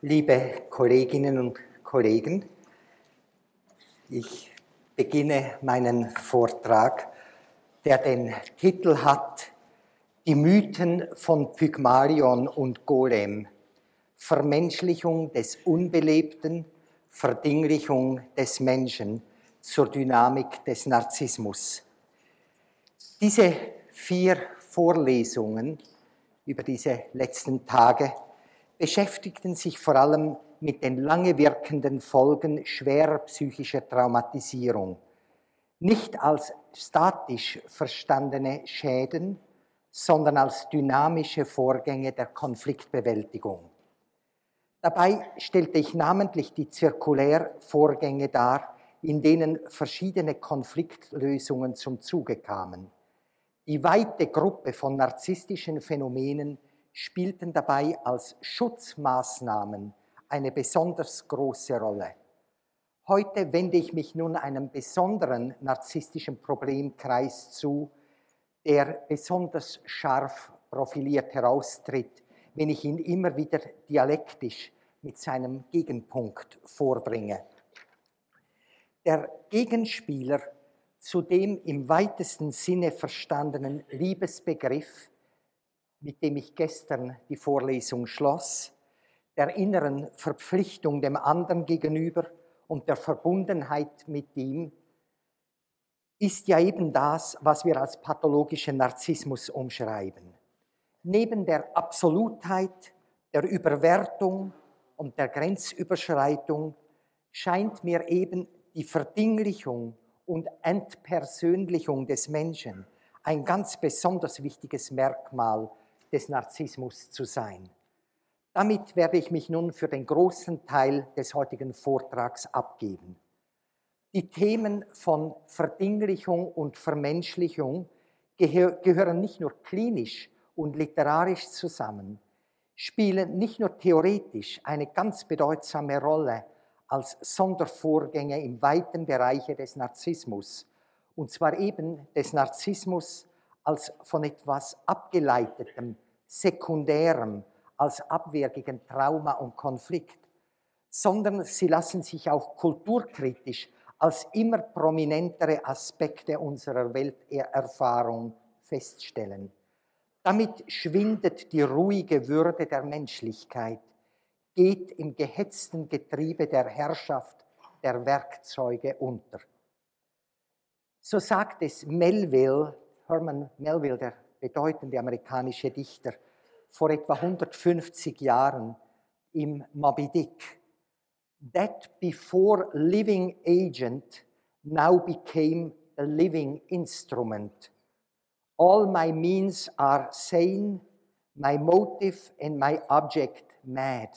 liebe Kolleginnen und Kollegen, ich beginne meinen Vortrag, der den Titel hat Die Mythen von Pygmalion und Golem, Vermenschlichung des Unbelebten, Verdinglichung des Menschen zur Dynamik des Narzissmus. Diese vier Vorlesungen über diese letzten Tage beschäftigten sich vor allem mit den lange wirkenden Folgen schwerer psychischer Traumatisierung. Nicht als statisch verstandene Schäden, sondern als dynamische Vorgänge der Konfliktbewältigung. Dabei stellte ich namentlich die Zirkulärvorgänge dar, in denen verschiedene Konfliktlösungen zum Zuge kamen. Die weite Gruppe von narzisstischen Phänomenen spielten dabei als Schutzmaßnahmen eine besonders große Rolle. Heute wende ich mich nun einem besonderen narzisstischen Problemkreis zu, der besonders scharf profiliert heraustritt, wenn ich ihn immer wieder dialektisch mit seinem Gegenpunkt vorbringe. Der Gegenspieler zu dem im weitesten Sinne verstandenen Liebesbegriff mit dem ich gestern die Vorlesung schloss, der inneren Verpflichtung dem anderen gegenüber und der Verbundenheit mit ihm, ist ja eben das, was wir als pathologischen Narzissmus umschreiben. Neben der Absolutheit, der Überwertung und der Grenzüberschreitung scheint mir eben die Verdinglichung und Entpersönlichung des Menschen ein ganz besonders wichtiges Merkmal des Narzissmus zu sein. Damit werde ich mich nun für den großen Teil des heutigen Vortrags abgeben. Die Themen von Verdinglichung und Vermenschlichung gehören nicht nur klinisch und literarisch zusammen, spielen nicht nur theoretisch eine ganz bedeutsame Rolle als Sondervorgänge im weiten Bereiche des Narzissmus, und zwar eben des Narzissmus als von etwas abgeleitetem, sekundärem, als Abwehr gegen Trauma und Konflikt, sondern sie lassen sich auch kulturkritisch als immer prominentere Aspekte unserer Welterfahrung feststellen. Damit schwindet die ruhige Würde der Menschlichkeit, geht im gehetzten Getriebe der Herrschaft der Werkzeuge unter. So sagt es Melville Herman Melville, der bedeutende amerikanische Dichter, vor etwa 150 Jahren im Moby Dick. That before living agent now became a living instrument. All my means are sane, my motive and my object mad.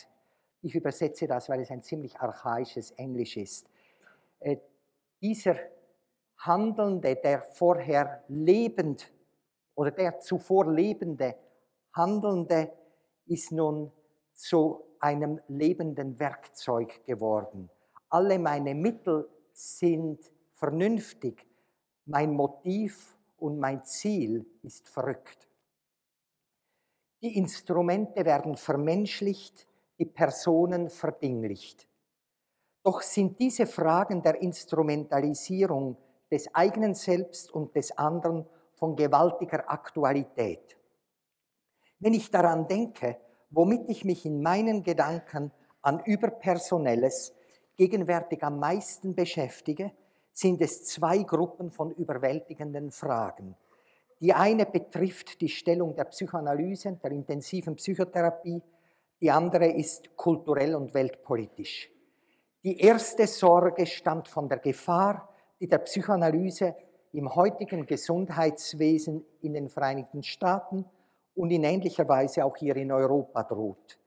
Ich übersetze das, weil es ein ziemlich archaisches Englisch ist. Äh, dieser Handelnde, der vorher lebend oder der zuvor lebende Handelnde ist nun zu einem lebenden Werkzeug geworden. Alle meine Mittel sind vernünftig, mein Motiv und mein Ziel ist verrückt. Die Instrumente werden vermenschlicht, die Personen verdinglicht. Doch sind diese Fragen der Instrumentalisierung des eigenen Selbst und des anderen von gewaltiger Aktualität. Wenn ich daran denke, womit ich mich in meinen Gedanken an Überpersonelles gegenwärtig am meisten beschäftige, sind es zwei Gruppen von überwältigenden Fragen. Die eine betrifft die Stellung der Psychoanalyse, der intensiven Psychotherapie, die andere ist kulturell und weltpolitisch. Die erste Sorge stammt von der Gefahr, die der Psychoanalyse im heutigen Gesundheitswesen in den Vereinigten Staaten und in ähnlicher Weise auch hier in Europa droht.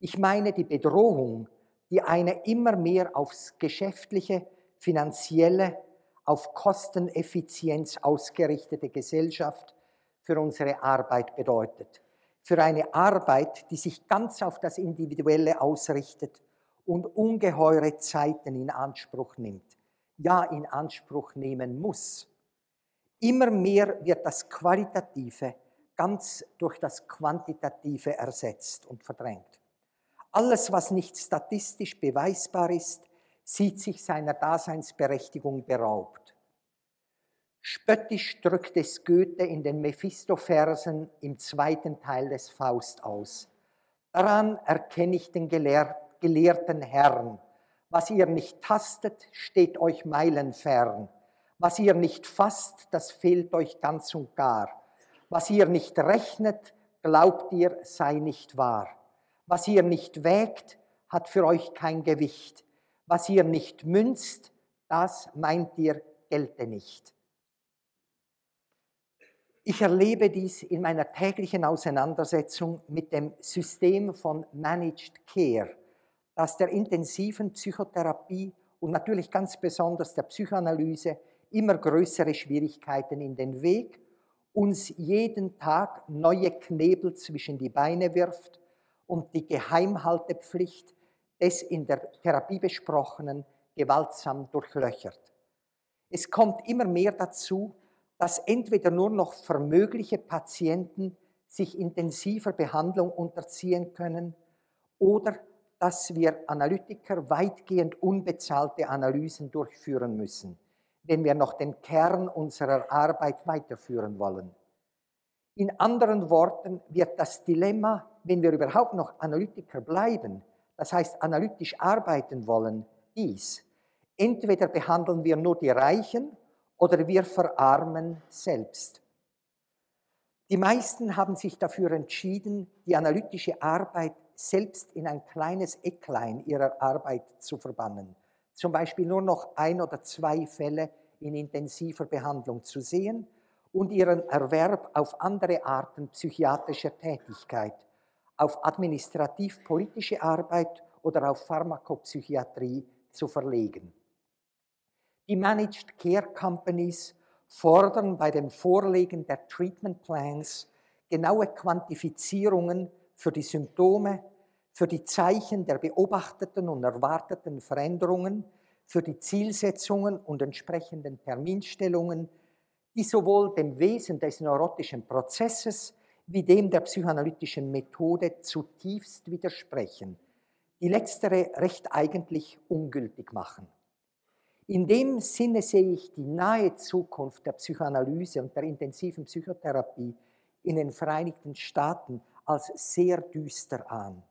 Ich meine die Bedrohung, die eine immer mehr aufs geschäftliche, finanzielle, auf Kosteneffizienz ausgerichtete Gesellschaft für unsere Arbeit bedeutet. Für eine Arbeit, die sich ganz auf das Individuelle ausrichtet und ungeheure Zeiten in Anspruch nimmt ja in Anspruch nehmen muss. Immer mehr wird das Qualitative ganz durch das Quantitative ersetzt und verdrängt. Alles, was nicht statistisch beweisbar ist, sieht sich seiner Daseinsberechtigung beraubt. Spöttisch drückt es Goethe in den Mephisto-Versen im zweiten Teil des Faust aus. Daran erkenne ich den gelehrten Herrn. Was ihr nicht tastet, steht euch meilenfern. Was ihr nicht fasst, das fehlt euch ganz und gar. Was ihr nicht rechnet, glaubt ihr, sei nicht wahr. Was ihr nicht wägt, hat für euch kein Gewicht. Was ihr nicht münzt, das meint ihr, gelte nicht. Ich erlebe dies in meiner täglichen Auseinandersetzung mit dem System von Managed Care, das der intensiven Psychotherapie und natürlich ganz besonders der Psychoanalyse immer größere Schwierigkeiten in den Weg, uns jeden Tag neue Knebel zwischen die Beine wirft und die Geheimhaltepflicht des in der Therapie besprochenen gewaltsam durchlöchert. Es kommt immer mehr dazu, dass entweder nur noch vermögliche Patienten sich intensiver Behandlung unterziehen können oder dass wir Analytiker weitgehend unbezahlte Analysen durchführen müssen, wenn wir noch den Kern unserer Arbeit weiterführen wollen. In anderen Worten wird das Dilemma, wenn wir überhaupt noch Analytiker bleiben, das heißt analytisch arbeiten wollen, dies. Entweder behandeln wir nur die Reichen oder wir verarmen selbst. Die meisten haben sich dafür entschieden, die analytische Arbeit selbst in ein kleines Ecklein ihrer Arbeit zu verbannen. Zum Beispiel nur noch ein oder zwei Fälle in intensiver Behandlung zu sehen und ihren Erwerb auf andere Arten psychiatrischer Tätigkeit, auf administrativ-politische Arbeit oder auf Pharmakopsychiatrie zu verlegen. Die Managed Care Companies fordern bei dem Vorlegen der Treatment Plans genaue Quantifizierungen für die Symptome, für die Zeichen der beobachteten und erwarteten Veränderungen, für die Zielsetzungen und entsprechenden Terminstellungen, die sowohl dem Wesen des neurotischen Prozesses wie dem der psychoanalytischen Methode zutiefst widersprechen, die letztere recht eigentlich ungültig machen. In dem Sinne sehe ich die nahe Zukunft der Psychoanalyse und der intensiven Psychotherapie in den Vereinigten Staaten als sehr düster an.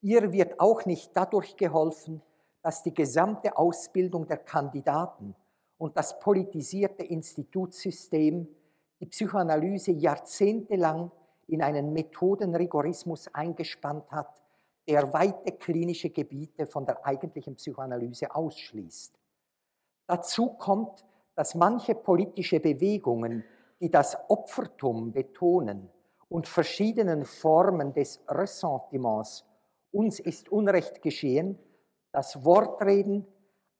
Ihr wird auch nicht dadurch geholfen, dass die gesamte Ausbildung der Kandidaten und das politisierte Institutssystem die Psychoanalyse jahrzehntelang in einen Methodenrigorismus eingespannt hat, der weite klinische Gebiete von der eigentlichen Psychoanalyse ausschließt. Dazu kommt, dass manche politische Bewegungen, die das Opfertum betonen und verschiedenen Formen des Ressentiments, uns ist Unrecht geschehen, das Wortreden,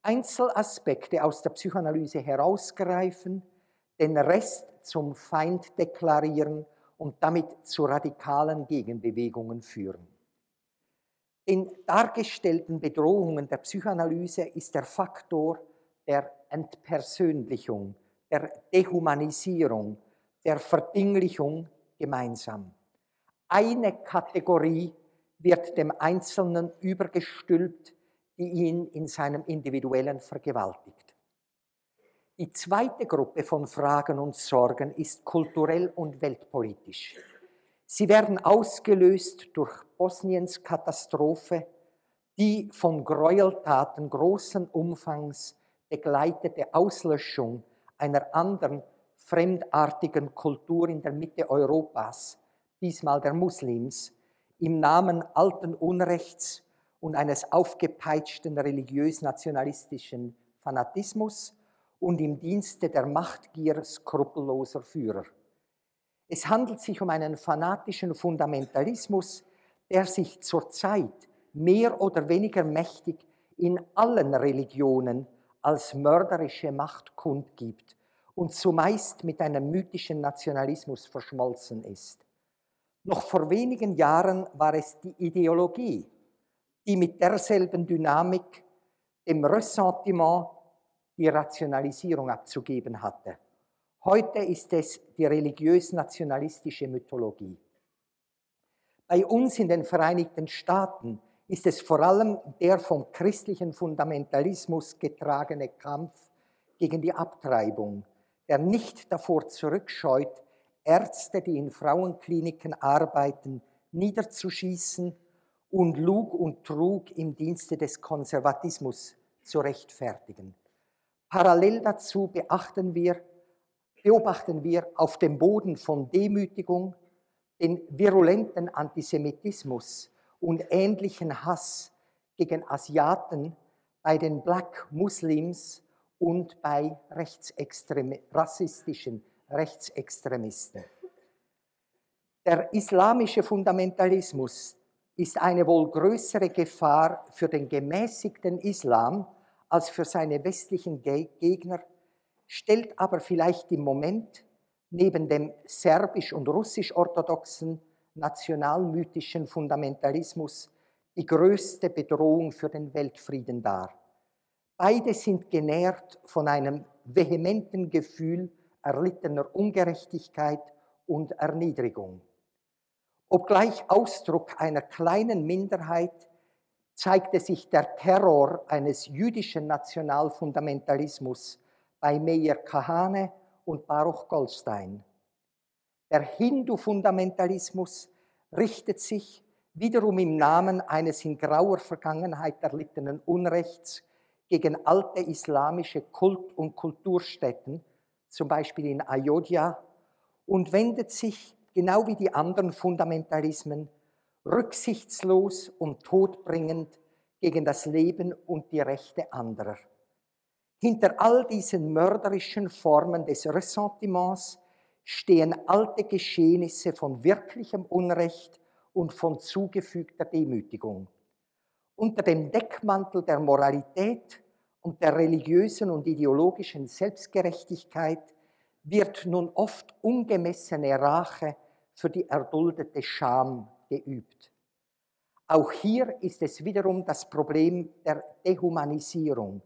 Einzelaspekte aus der Psychoanalyse herausgreifen, den Rest zum Feind deklarieren und damit zu radikalen Gegenbewegungen führen. Den dargestellten Bedrohungen der Psychoanalyse ist der Faktor der Entpersönlichung, der Dehumanisierung, der Verdinglichung gemeinsam. Eine Kategorie wird dem Einzelnen übergestülpt, die ihn in seinem Individuellen vergewaltigt. Die zweite Gruppe von Fragen und Sorgen ist kulturell und weltpolitisch. Sie werden ausgelöst durch Bosniens Katastrophe, die von Gräueltaten großen Umfangs begleitete Auslöschung einer anderen fremdartigen Kultur in der Mitte Europas, diesmal der Muslims, im Namen alten Unrechts und eines aufgepeitschten religiös-nationalistischen Fanatismus und im Dienste der Machtgier skrupelloser Führer. Es handelt sich um einen fanatischen Fundamentalismus, der sich zurzeit mehr oder weniger mächtig in allen Religionen als mörderische Macht kundgibt und zumeist mit einem mythischen Nationalismus verschmolzen ist. Noch vor wenigen Jahren war es die Ideologie, die mit derselben Dynamik dem Ressentiment die Rationalisierung abzugeben hatte. Heute ist es die religiös-nationalistische Mythologie. Bei uns in den Vereinigten Staaten ist es vor allem der vom christlichen Fundamentalismus getragene Kampf gegen die Abtreibung, der nicht davor zurückscheut, Ärzte, die in Frauenkliniken arbeiten, niederzuschießen und Lug und Trug im Dienste des Konservatismus zu rechtfertigen. Parallel dazu beachten wir, beobachten wir auf dem Boden von Demütigung den virulenten Antisemitismus und ähnlichen Hass gegen Asiaten bei den Black Muslims und bei rechtsextremi rassistischen Rechtsextremisten. Der islamische Fundamentalismus ist eine wohl größere Gefahr für den gemäßigten Islam als für seine westlichen Gegner, stellt aber vielleicht im Moment neben dem serbisch- und russisch-orthodoxen nationalmythischen Fundamentalismus die größte Bedrohung für den Weltfrieden dar. Beide sind genährt von einem vehementen Gefühl erlittener Ungerechtigkeit und Erniedrigung. Obgleich Ausdruck einer kleinen Minderheit zeigte sich der Terror eines jüdischen Nationalfundamentalismus bei Meir Kahane und Baruch Goldstein. Der Hindu-Fundamentalismus richtet sich wiederum im Namen eines in grauer Vergangenheit erlittenen Unrechts gegen alte islamische Kult- und Kulturstätten, zum Beispiel in Ayodhya, und wendet sich, genau wie die anderen Fundamentalismen, rücksichtslos und todbringend gegen das Leben und die Rechte anderer. Hinter all diesen mörderischen Formen des Ressentiments stehen alte Geschehnisse von wirklichem Unrecht und von zugefügter Demütigung. Unter dem Deckmantel der Moralität und der religiösen und ideologischen Selbstgerechtigkeit wird nun oft ungemessene Rache für die erduldete Scham geübt. Auch hier ist es wiederum das Problem der Dehumanisierung,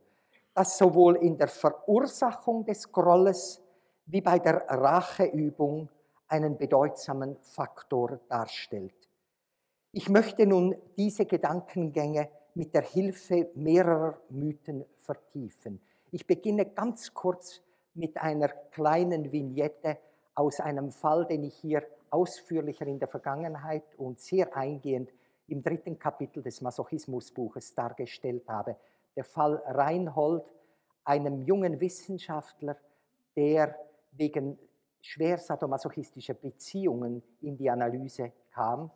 das sowohl in der Verursachung des Grolles wie bei der Racheübung einen bedeutsamen Faktor darstellt. Ich möchte nun diese Gedankengänge mit der Hilfe mehrerer Mythen vertiefen. Ich beginne ganz kurz mit einer kleinen Vignette aus einem Fall, den ich hier ausführlicher in der Vergangenheit und sehr eingehend im dritten Kapitel des Masochismusbuches dargestellt habe. Der Fall Reinhold, einem jungen Wissenschaftler, der wegen schwer sadomasochistischer Beziehungen in die Analyse kam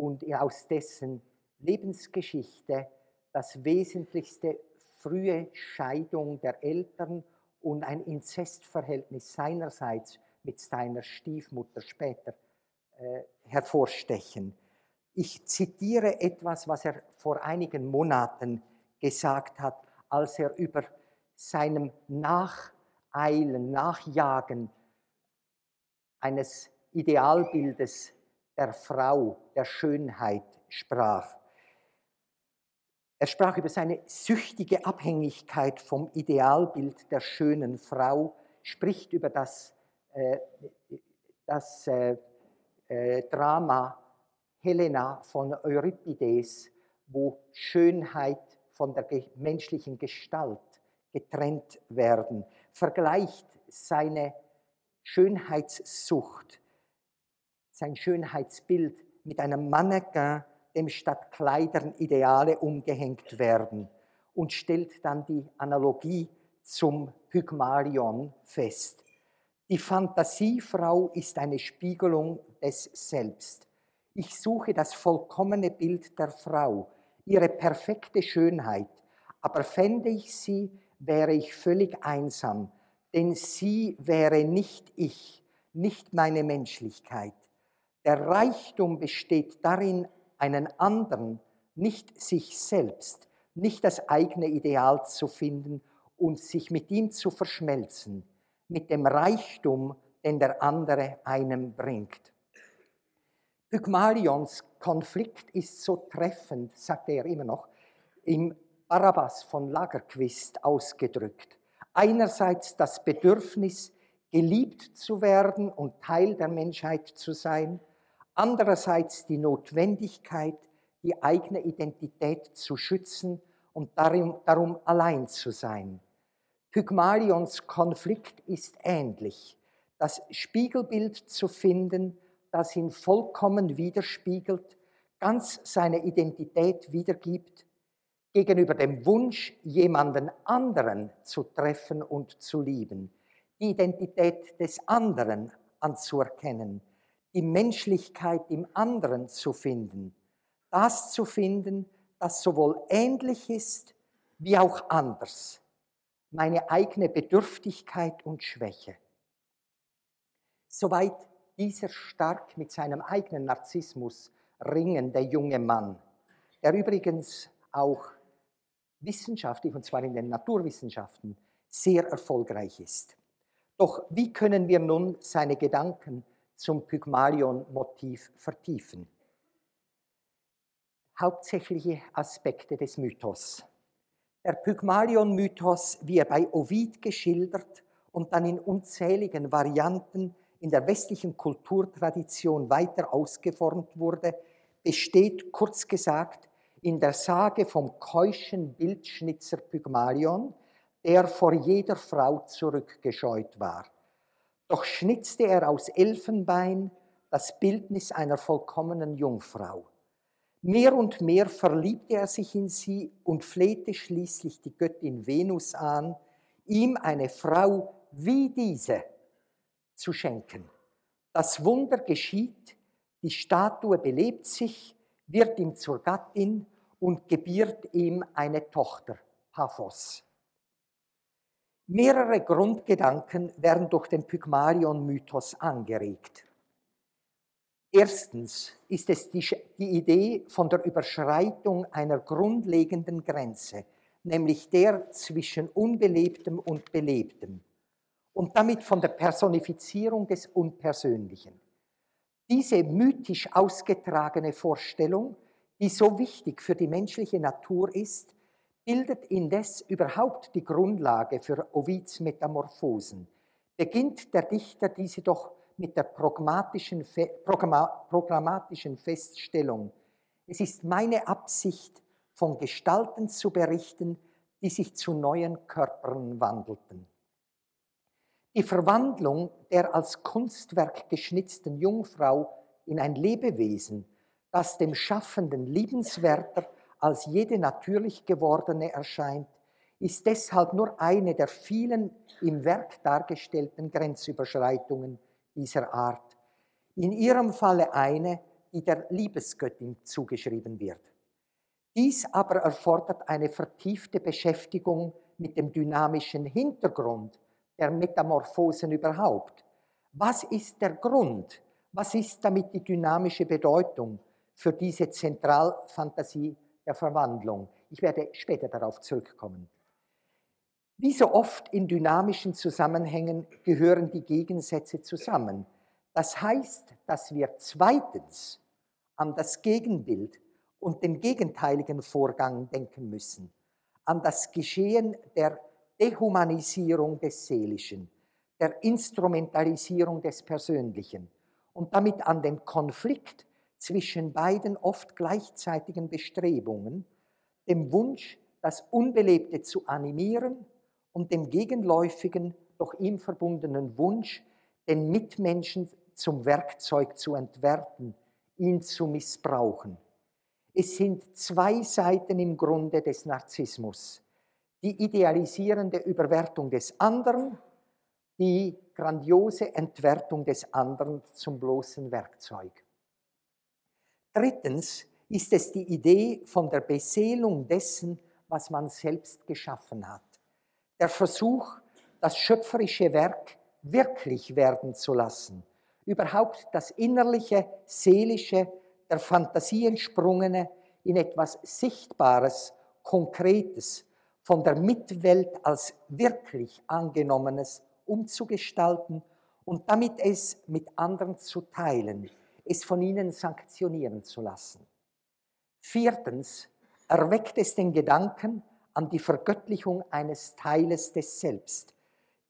und aus dessen Lebensgeschichte das Wesentlichste frühe Scheidung der Eltern und ein Inzestverhältnis seinerseits mit seiner Stiefmutter später äh, hervorstechen. Ich zitiere etwas, was er vor einigen Monaten gesagt hat, als er über seinem Nacheilen, Nachjagen eines Idealbildes der Frau, der Schönheit sprach. Er sprach über seine süchtige Abhängigkeit vom Idealbild der schönen Frau, spricht über das, äh, das äh, äh, Drama Helena von Euripides, wo Schönheit von der menschlichen Gestalt getrennt werden, vergleicht seine Schönheitssucht, sein Schönheitsbild mit einem Mannequin, dem statt Kleidern Ideale umgehängt werden und stellt dann die Analogie zum Pygmalion fest. Die Fantasiefrau ist eine Spiegelung des Selbst. Ich suche das vollkommene Bild der Frau, ihre perfekte Schönheit, aber fände ich sie, wäre ich völlig einsam, denn sie wäre nicht ich, nicht meine Menschlichkeit. Der Reichtum besteht darin, einen anderen, nicht sich selbst, nicht das eigene Ideal zu finden und sich mit ihm zu verschmelzen mit dem Reichtum, den der andere einem bringt. Pygmalions Konflikt ist so treffend, sagt er immer noch, im Barabbas von Lagerquist ausgedrückt. Einerseits das Bedürfnis, geliebt zu werden und Teil der Menschheit zu sein, andererseits die Notwendigkeit, die eigene Identität zu schützen und darum, darum allein zu sein. Pygmalions Konflikt ist ähnlich, das Spiegelbild zu finden, das ihn vollkommen widerspiegelt, ganz seine Identität wiedergibt, gegenüber dem Wunsch, jemanden anderen zu treffen und zu lieben, die Identität des anderen anzuerkennen, die Menschlichkeit im anderen zu finden, das zu finden, das sowohl ähnlich ist wie auch anders, meine eigene Bedürftigkeit und Schwäche. Soweit dieser stark mit seinem eigenen Narzissmus ringende junge Mann, der übrigens auch wissenschaftlich, und zwar in den Naturwissenschaften, sehr erfolgreich ist. Doch wie können wir nun seine Gedanken zum Pygmalion-Motiv vertiefen? Hauptsächliche Aspekte des Mythos. Der Pygmalion-Mythos, wie er bei Ovid geschildert und dann in unzähligen Varianten in der westlichen Kulturtradition weiter ausgeformt wurde, besteht kurz gesagt in der Sage vom keuschen Bildschnitzer Pygmalion, der vor jeder Frau zurückgescheut war. Doch schnitzte er aus Elfenbein das Bildnis einer vollkommenen Jungfrau. Mehr und mehr verliebte er sich in sie und flehte schließlich die Göttin Venus an, ihm eine Frau wie diese zu schenken. Das Wunder geschieht, die Statue belebt sich, wird ihm zur Gattin und gebiert ihm eine Tochter, Paphos. Mehrere Grundgedanken werden durch den Pygmalion-Mythos angeregt. Erstens ist es die, die, Idee von der Überschreitung einer grundlegenden Grenze, nämlich der zwischen Unbelebtem und Belebtem und damit von der Personifizierung des Unpersönlichen. Diese mythisch ausgetragene Vorstellung, die so wichtig für die menschliche Natur ist, bildet indes überhaupt die Grundlage für Ovids Metamorphosen. Beginnt der Dichter diese doch mit der programmatischen, programmatischen Feststellung. Es ist meine Absicht, von Gestalten zu berichten, die sich zu neuen Körpern wandelten. Die Verwandlung der als Kunstwerk geschnitzten Jungfrau in ein Lebewesen, das dem Schaffenden liebenswerter als jede natürlich gewordene erscheint, ist deshalb nur eine der vielen im Werk dargestellten Grenzüberschreitungen dieser Art, in ihrem Falle eine, die der Liebesgöttin zugeschrieben wird. Dies aber erfordert eine vertiefte Beschäftigung mit dem dynamischen Hintergrund der Metamorphosen überhaupt. Was ist der Grund? Was ist damit die dynamische Bedeutung für diese Zentralfantasie der Verwandlung. Ich werde später darauf zurückkommen. Wie so oft in dynamischen Zusammenhängen gehören die Gegensätze zusammen. Das heißt, dass wir zweitens an das Gegenbild und den gegenteiligen Vorgang denken müssen, an das Geschehen der Dehumanisierung des Seelischen, der Instrumentalisierung des Persönlichen und damit an den Konflikt zwischen beiden oft gleichzeitigen Bestrebungen, dem Wunsch, das Unbelebte zu animieren und dem gegenläufigen, doch ihm verbundenen Wunsch, den Mitmenschen zum Werkzeug zu entwerten, ihn zu missbrauchen. Es sind zwei Seiten im Grunde des Narzissmus. Die idealisierende Überwertung des anderen, die grandiose Entwertung des anderen zum bloßen Werkzeug. Drittens ist es die Idee von der Beseelung dessen, was man selbst geschaffen hat. Der Versuch, das schöpferische Werk wirklich werden zu lassen. Überhaupt das innerliche, seelische, der Fantasie entsprungene in etwas Sichtbares, Konkretes, von der Mitwelt als wirklich angenommenes umzugestalten und damit es mit anderen zu teilen, es von ihnen sanktionieren zu lassen. Viertens erweckt es den Gedanken an die Vergöttlichung eines Teiles des Selbst,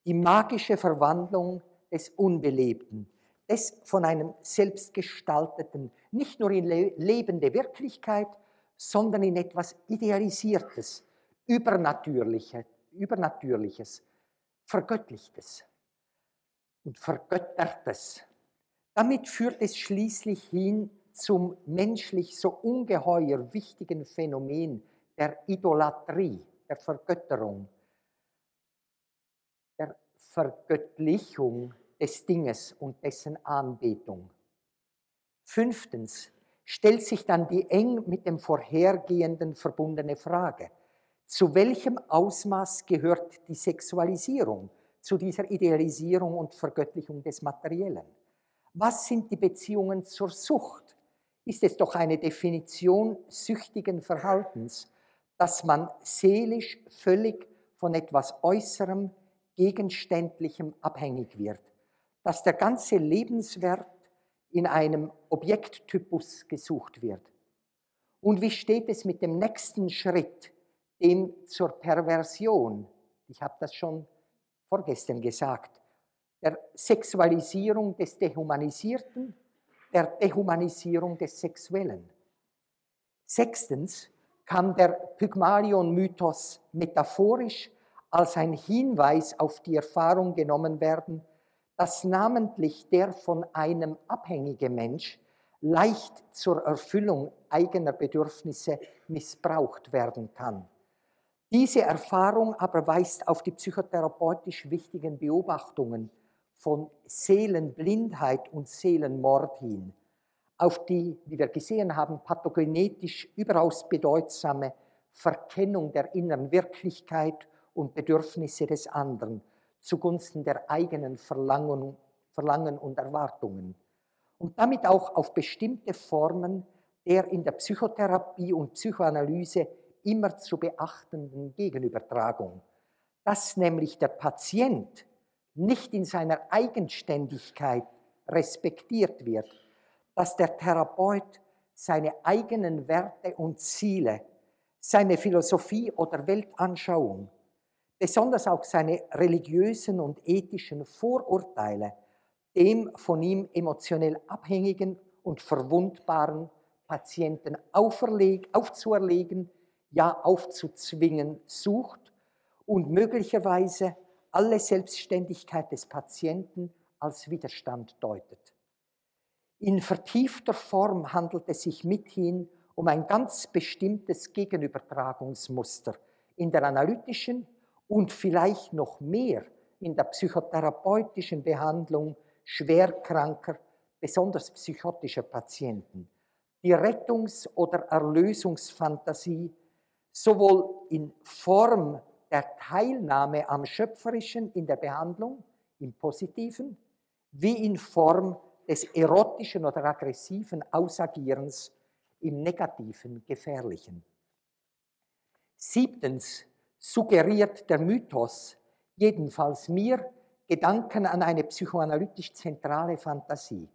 die magische Verwandlung des Unbelebten, des von einem Selbstgestalteten, nicht nur in lebende Wirklichkeit, sondern in etwas Idealisiertes, Übernatürliche, Übernatürliches, Vergöttlichtes und Vergöttertes. Damit führt es schließlich hin zum menschlich so ungeheuer wichtigen Phänomen der Idolatrie, der Vergötterung, der Vergöttlichung des Dinges und dessen Anbetung. Fünftens stellt sich dann die eng mit dem vorhergehenden verbundene Frage. Zu welchem Ausmaß gehört die Sexualisierung zu dieser Idealisierung und Vergöttlichung des Materiellen? Was sind die Beziehungen zur Sucht? Ist es doch eine Definition süchtigen Verhaltens, dass man seelisch völlig von etwas Äußerem, Gegenständlichem abhängig wird, dass der ganze Lebenswert in einem Objekttypus gesucht wird. Und wie steht es mit dem nächsten Schritt, dem zur Perversion? Ich habe das schon vorgestern gesagt, der Sexualisierung des Dehumanisierten, der Dehumanisierung des Sexuellen. Sechstens kann der Pygmalion-Mythos metaphorisch als ein Hinweis auf die Erfahrung genommen werden, dass namentlich der von einem abhängige Mensch leicht zur Erfüllung eigener Bedürfnisse missbraucht werden kann. Diese Erfahrung aber weist auf die psychotherapeutisch wichtigen Beobachtungen von Seelenblindheit und Seelenmord hin, auf die, wie wir gesehen haben, pathogenetisch überaus bedeutsame Verkennung der inneren Wirklichkeit und Bedürfnisse des anderen zugunsten der eigenen Verlangen, Verlangen und Erwartungen. Und damit auch auf bestimmte Formen der in der Psychotherapie und Psychoanalyse immer zu beachtenden Gegenübertragung, dass nämlich der Patient nicht in seiner Eigenständigkeit respektiert wird, dass der Therapeut seine eigenen Werte und Ziele, seine Philosophie oder Weltanschauung besonders auch seine religiösen und ethischen Vorurteile dem von ihm emotionell abhängigen und verwundbaren Patienten aufzuerlegen, ja aufzuzwingen sucht und möglicherweise alle Selbstständigkeit des Patienten als Widerstand deutet. In vertiefter Form handelt es sich mithin um ein ganz bestimmtes Gegenübertragungsmuster in der analytischen und vielleicht noch mehr in der psychotherapeutischen Behandlung schwerkranker, besonders psychotischer Patienten. Die Rettungs- oder Erlösungsfantasie sowohl in Form der Teilnahme am Schöpferischen in der Behandlung, im Positiven, wie in Form des erotischen oder aggressiven Ausagierens im Negativen, Gefährlichen. Siebtens, suggeriert der Mythos, jedenfalls mir, Gedanken an eine psychoanalytisch zentrale Fantasie,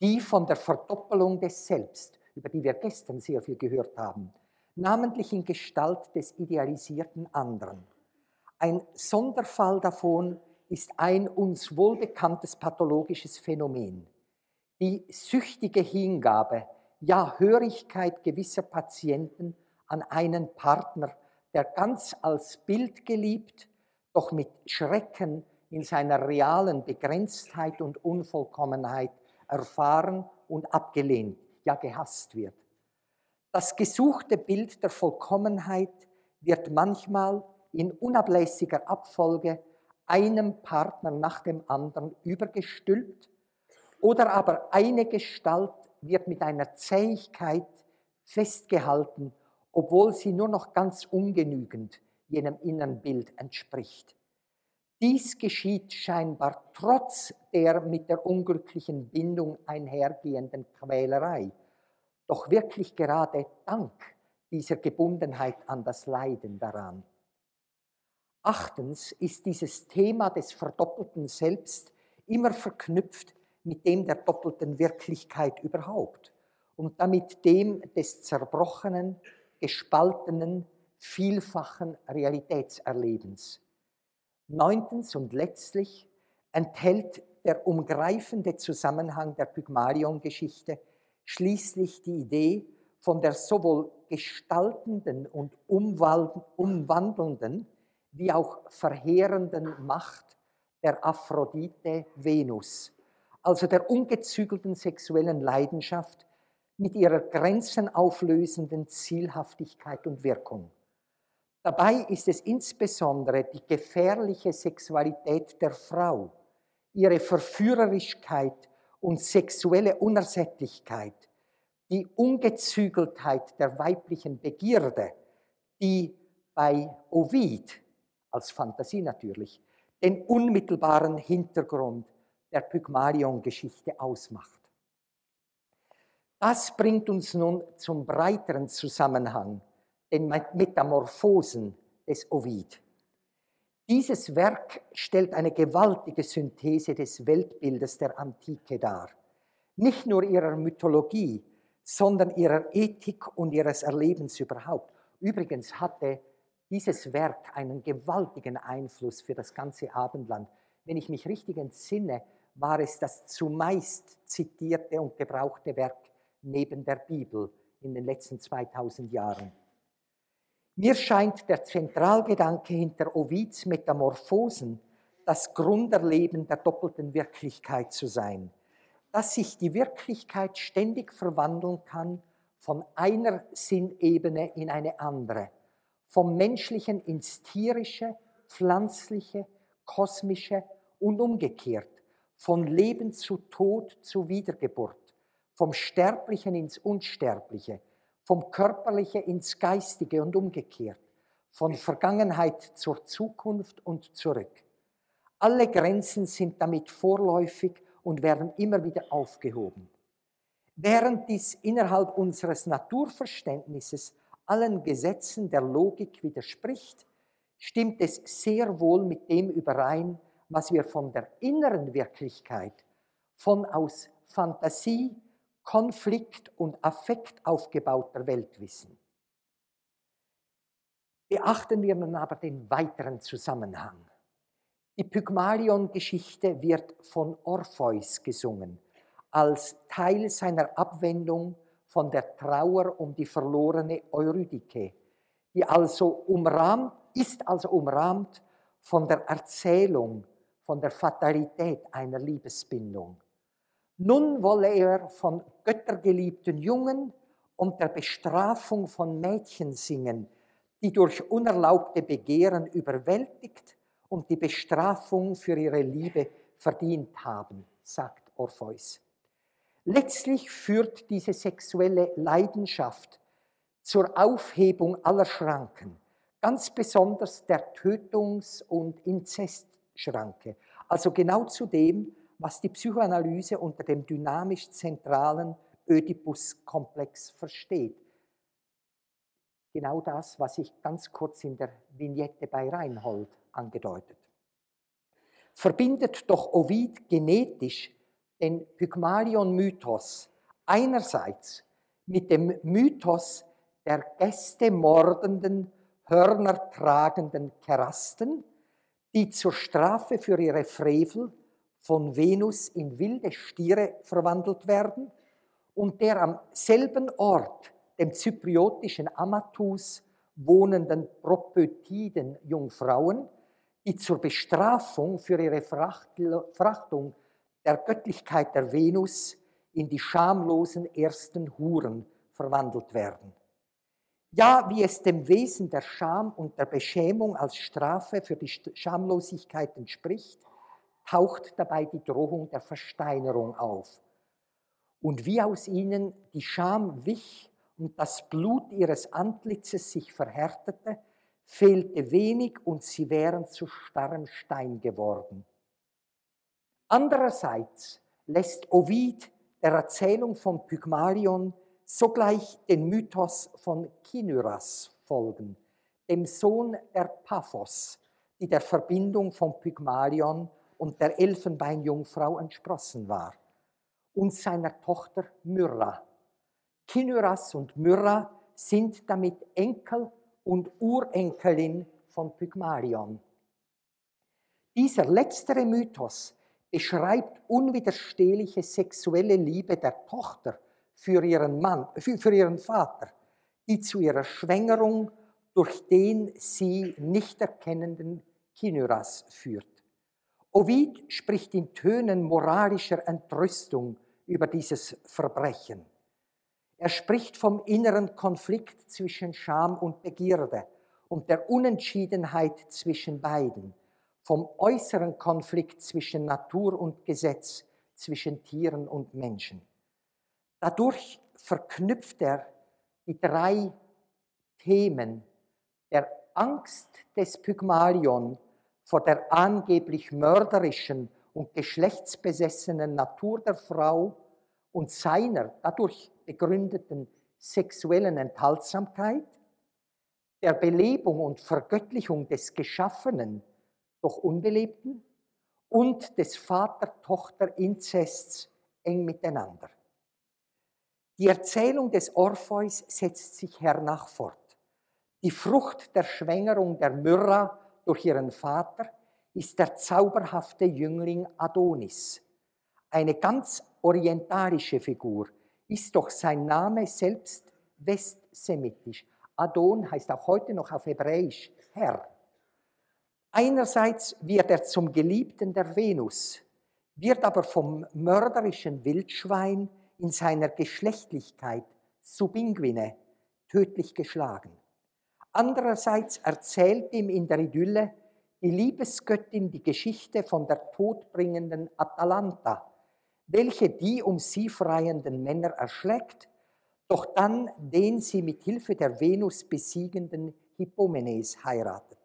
die von der Verdoppelung des Selbst, über die wir gestern sehr viel gehört haben, namentlich in Gestalt des idealisierten anderen. Ein Sonderfall davon ist ein uns wohlbekanntes pathologisches Phänomen, die süchtige Hingabe, ja Hörigkeit gewisser Patienten an einen Partner der ganz als Bild geliebt, doch mit Schrecken in seiner realen Begrenztheit und Unvollkommenheit erfahren und abgelehnt, ja gehasst wird. Das gesuchte Bild der Vollkommenheit wird manchmal in unablässiger Abfolge einem Partner nach dem anderen übergestülpt oder aber eine Gestalt wird mit einer Zähigkeit festgehalten obwohl sie nur noch ganz ungenügend jenem inneren Bild entspricht. Dies geschieht scheinbar trotz der mit der unglücklichen Bindung einhergehenden Quälerei, doch wirklich gerade dank dieser Gebundenheit an das Leiden daran. Achtens ist dieses Thema des verdoppelten Selbst immer verknüpft mit dem der doppelten Wirklichkeit überhaupt und damit dem des zerbrochenen, gespaltenen, vielfachen Realitätserlebens. Neuntens und letztlich enthält der umgreifende Zusammenhang der Pygmalion-Geschichte schließlich die Idee von der sowohl gestaltenden und umwandelnden wie auch verheerenden Macht der Aphrodite Venus, also der ungezügelten sexuellen Leidenschaft mit ihrer grenzenauflösenden Zielhaftigkeit und Wirkung. Dabei ist es insbesondere die gefährliche Sexualität der Frau, ihre Verführerischkeit und sexuelle Unersättlichkeit, die Ungezügeltheit der weiblichen Begierde, die bei Ovid, als Fantasie natürlich, den unmittelbaren Hintergrund der Pygmalion-Geschichte ausmacht. Das bringt uns nun zum breiteren Zusammenhang, den Metamorphosen des Ovid. Dieses Werk stellt eine gewaltige Synthese des Weltbildes der Antike dar. Nicht nur ihrer Mythologie, sondern ihrer Ethik und ihres Erlebens überhaupt. Übrigens hatte dieses Werk einen gewaltigen Einfluss für das ganze Abendland. Wenn ich mich richtig entsinne, war es das zumeist zitierte und gebrauchte Werk neben der Bibel in den letzten 2000 Jahren. Mir scheint der Zentralgedanke hinter Ovids Metamorphosen das Grunderleben der doppelten Wirklichkeit zu sein, dass sich die Wirklichkeit ständig verwandeln kann von einer Sinnebene in eine andere, vom menschlichen ins tierische, pflanzliche, kosmische und umgekehrt, von Leben zu Tod zu Wiedergeburt, vom Sterblichen ins Unsterbliche, vom Körperlichen ins Geistige und umgekehrt, von Vergangenheit zur Zukunft und zurück. Alle Grenzen sind damit vorläufig und werden immer wieder aufgehoben. Während dies innerhalb unseres Naturverständnisses allen Gesetzen der Logik widerspricht, stimmt es sehr wohl mit dem überein, was wir von der inneren Wirklichkeit, von aus Fantasie, Konflikt und Affekt aufgebauter Welt wissen. Beachten wir nun aber den weiteren Zusammenhang. Die Pygmalion-Geschichte wird von Orpheus gesungen, als Teil seiner Abwendung von der Trauer um die verlorene Eurydike, die also umrahmt, ist also umrahmt von der Erzählung, von der Fatalität einer Liebesbindung. Nun wolle er von göttergeliebten Jungen und der Bestrafung von Mädchen singen, die durch unerlaubte Begehren überwältigt und die Bestrafung für ihre Liebe verdient haben, sagt Orpheus. Letztlich führt diese sexuelle Leidenschaft zur Aufhebung aller Schranken, ganz besonders der Tötungs- und Inzestschranke, also genau zu dem, was die Psychoanalyse unter dem dynamisch zentralen Ödipus-Komplex versteht. Genau das, was ich ganz kurz in der Vignette bei Reinhold angedeutet. Verbindet doch Ovid genetisch den Pygmalion-Mythos einerseits mit dem Mythos der gästemordenden, hörnertragenden Kerasten, die zur Strafe für ihre Frevel von Venus in wilde Stiere verwandelt werden und der am selben Ort, dem zypriotischen Amathus, wohnenden Propötiden Jungfrauen, die zur Bestrafung für ihre Frachtung der Göttlichkeit der Venus in die schamlosen ersten Huren verwandelt werden. Ja, wie es dem Wesen der Scham und der Beschämung als Strafe für die Schamlosigkeit entspricht, taucht dabei die Drohung der Versteinerung auf. Und wie aus ihnen die Scham wich und das Blut ihres Antlitzes sich verhärtete, fehlte wenig und sie wären zu starrem Stein geworden. Andererseits lässt Ovid der Erzählung von Pygmalion sogleich den Mythos von Kinyras folgen, dem Sohn der Paphos, die der Verbindung von Pygmalion und der Elfenbeinjungfrau entsprossen war, und seiner Tochter Myrrha. Kinyras und Myrrha sind damit Enkel und Urenkelin von Pygmalion. Dieser letztere Mythos beschreibt unwiderstehliche sexuelle Liebe der Tochter für ihren Mann, für, ihren Vater, die zu ihrer Schwängerung durch den sie nicht erkennenden Kinyras führt. Ovid spricht in Tönen moralischer Entrüstung über dieses Verbrechen. Er spricht vom inneren Konflikt zwischen Scham und Begierde und der Unentschiedenheit zwischen beiden, vom äußeren Konflikt zwischen Natur und Gesetz, zwischen Tieren und Menschen. Dadurch verknüpft er die drei Themen der Angst des Pygmalion vor der angeblich mörderischen und geschlechtsbesessenen Natur der Frau und seiner dadurch begründeten sexuellen Enthaltsamkeit, der Belebung und Vergöttlichung des Geschaffenen, doch Unbelebten und des Vater-Tochter-Inzests eng miteinander. Die Erzählung des Orpheus setzt sich hernach fort. Die Frucht der Schwängerung der Myrrha durch ihren Vater ist der zauberhafte Jüngling Adonis. Eine ganz orientalische Figur, ist doch sein Name selbst westsemitisch. Adon heißt auch heute noch auf Hebräisch Herr. Einerseits wird er zum Geliebten der Venus, wird aber vom mörderischen Wildschwein in seiner Geschlechtlichkeit subinguine tödlich geschlagen. Andererseits erzählt ihm in der Idylle die Liebesgöttin die Geschichte von der todbringenden Atalanta, welche die um sie freienden Männer erschlägt, doch dann den sie mit Hilfe der Venus besiegenden Hippomenes heiratet.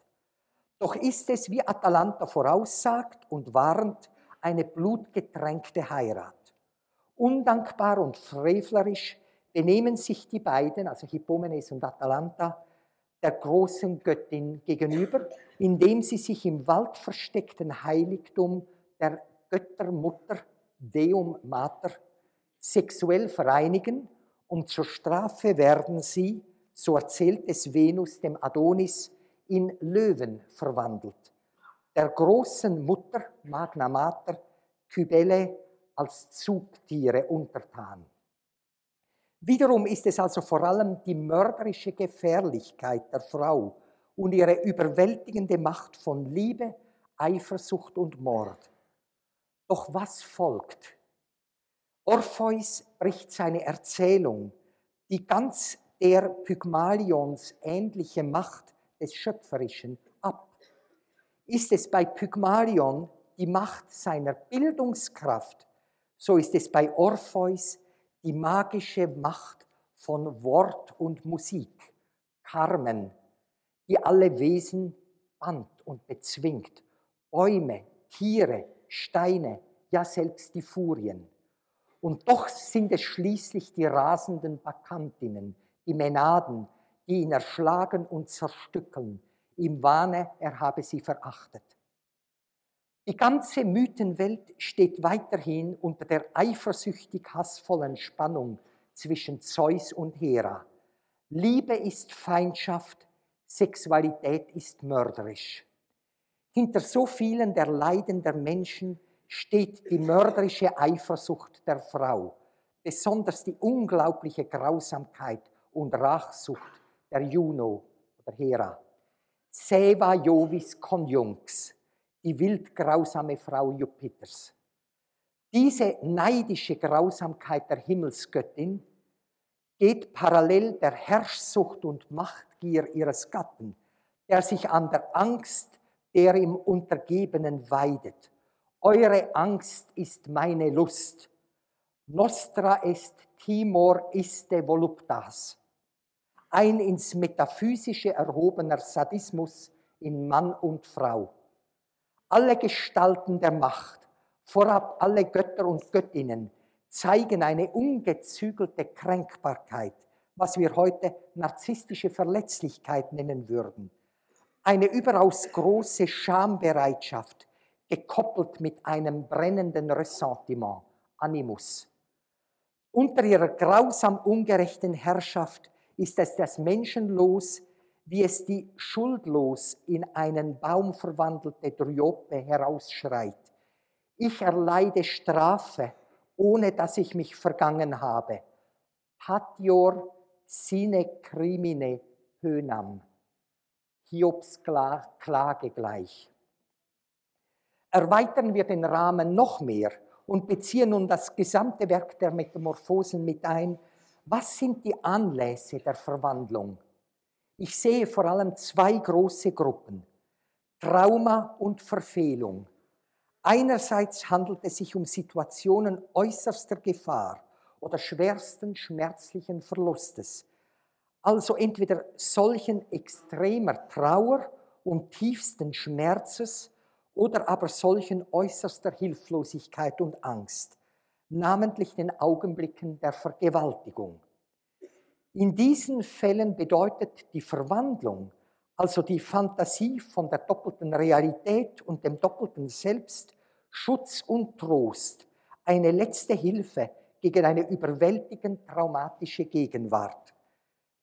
Doch ist es, wie Atalanta voraussagt und warnt, eine blutgetränkte Heirat. Undankbar und frevlerisch benehmen sich die beiden, also Hippomenes und Atalanta, der großen Göttin gegenüber, indem sie sich im Wald versteckten Heiligtum der Göttermutter Deum Mater sexuell vereinigen und zur Strafe werden sie, so erzählt es Venus dem Adonis, in Löwen verwandelt. Der großen Mutter, Magna Mater, Kybele, als Zugtiere untertan. Wiederum ist es also vor allem die mörderische Gefährlichkeit der Frau und ihre überwältigende Macht von Liebe, Eifersucht und Mord. Doch was folgt? Orpheus bricht seine Erzählung, die ganz der Pygmalions ähnliche Macht des Schöpferischen ab. Ist es bei Pygmalion die Macht seiner Bildungskraft, so ist es bei Orpheus die magische Macht von Wort und Musik, Carmen, die alle Wesen band und bezwingt, Bäume, Tiere, Steine, ja selbst die Furien. Und doch sind es schließlich die rasenden Bakantinnen, die Menaden, die ihn erschlagen und zerstückeln, im Wahne, er habe sie verachtet. Die ganze Mythenwelt steht weiterhin unter der eifersüchtig hassvollen Spannung zwischen Zeus und Hera. Liebe ist Feindschaft, Sexualität ist mörderisch. Hinter so vielen der Leiden der Menschen steht die mörderische Eifersucht der Frau, besonders die unglaubliche Grausamkeit und Rachsucht der Juno oder Hera. Seva Jovis Conjunx, die wildgrausame Frau Jupiters. Diese neidische Grausamkeit der Himmelsgöttin geht parallel der Herrschsucht und Machtgier ihres Gatten, der sich an der Angst der im Untergebenen weidet. Eure Angst ist meine Lust. Nostra est timor iste voluptas. Ein ins Metaphysische erhobener Sadismus in Mann und Frau. Alle Gestalten der Macht, vorab alle Götter und Göttinnen, zeigen eine ungezügelte Kränkbarkeit, was wir heute narzisstische Verletzlichkeit nennen würden eine überaus große Schambereitschaft, gekoppelt mit einem brennenden Ressentiment, Animus. Unter ihrer grausam ungerechten Herrschaft ist es das Menschenlos, wie es die schuldlos in einen Baum verwandelte Dryope herausschreit. Ich erleide Strafe, ohne dass ich mich vergangen habe. Patior sine crimine hönam. Hiobs Klage gleich. Erweitern wir den Rahmen noch mehr und beziehen nun das gesamte Werk der Metamorphosen mit ein. Was sind die Anlässe der Verwandlung? Ich sehe vor allem zwei große Gruppen. Trauma und Verfehlung. Einerseits handelt es sich um Situationen äußerster Gefahr oder schwersten schmerzlichen Verlustes, also entweder solchen extremer Trauer und tiefsten Schmerzes oder aber solchen äußerster Hilflosigkeit und Angst, namentlich den Augenblicken der Vergewaltigung. In diesen Fällen bedeutet die Verwandlung, also die Fantasie von der doppelten Realität und dem doppelten Selbst, Schutz und Trost, eine letzte Hilfe gegen eine überwältigend traumatische Gegenwart.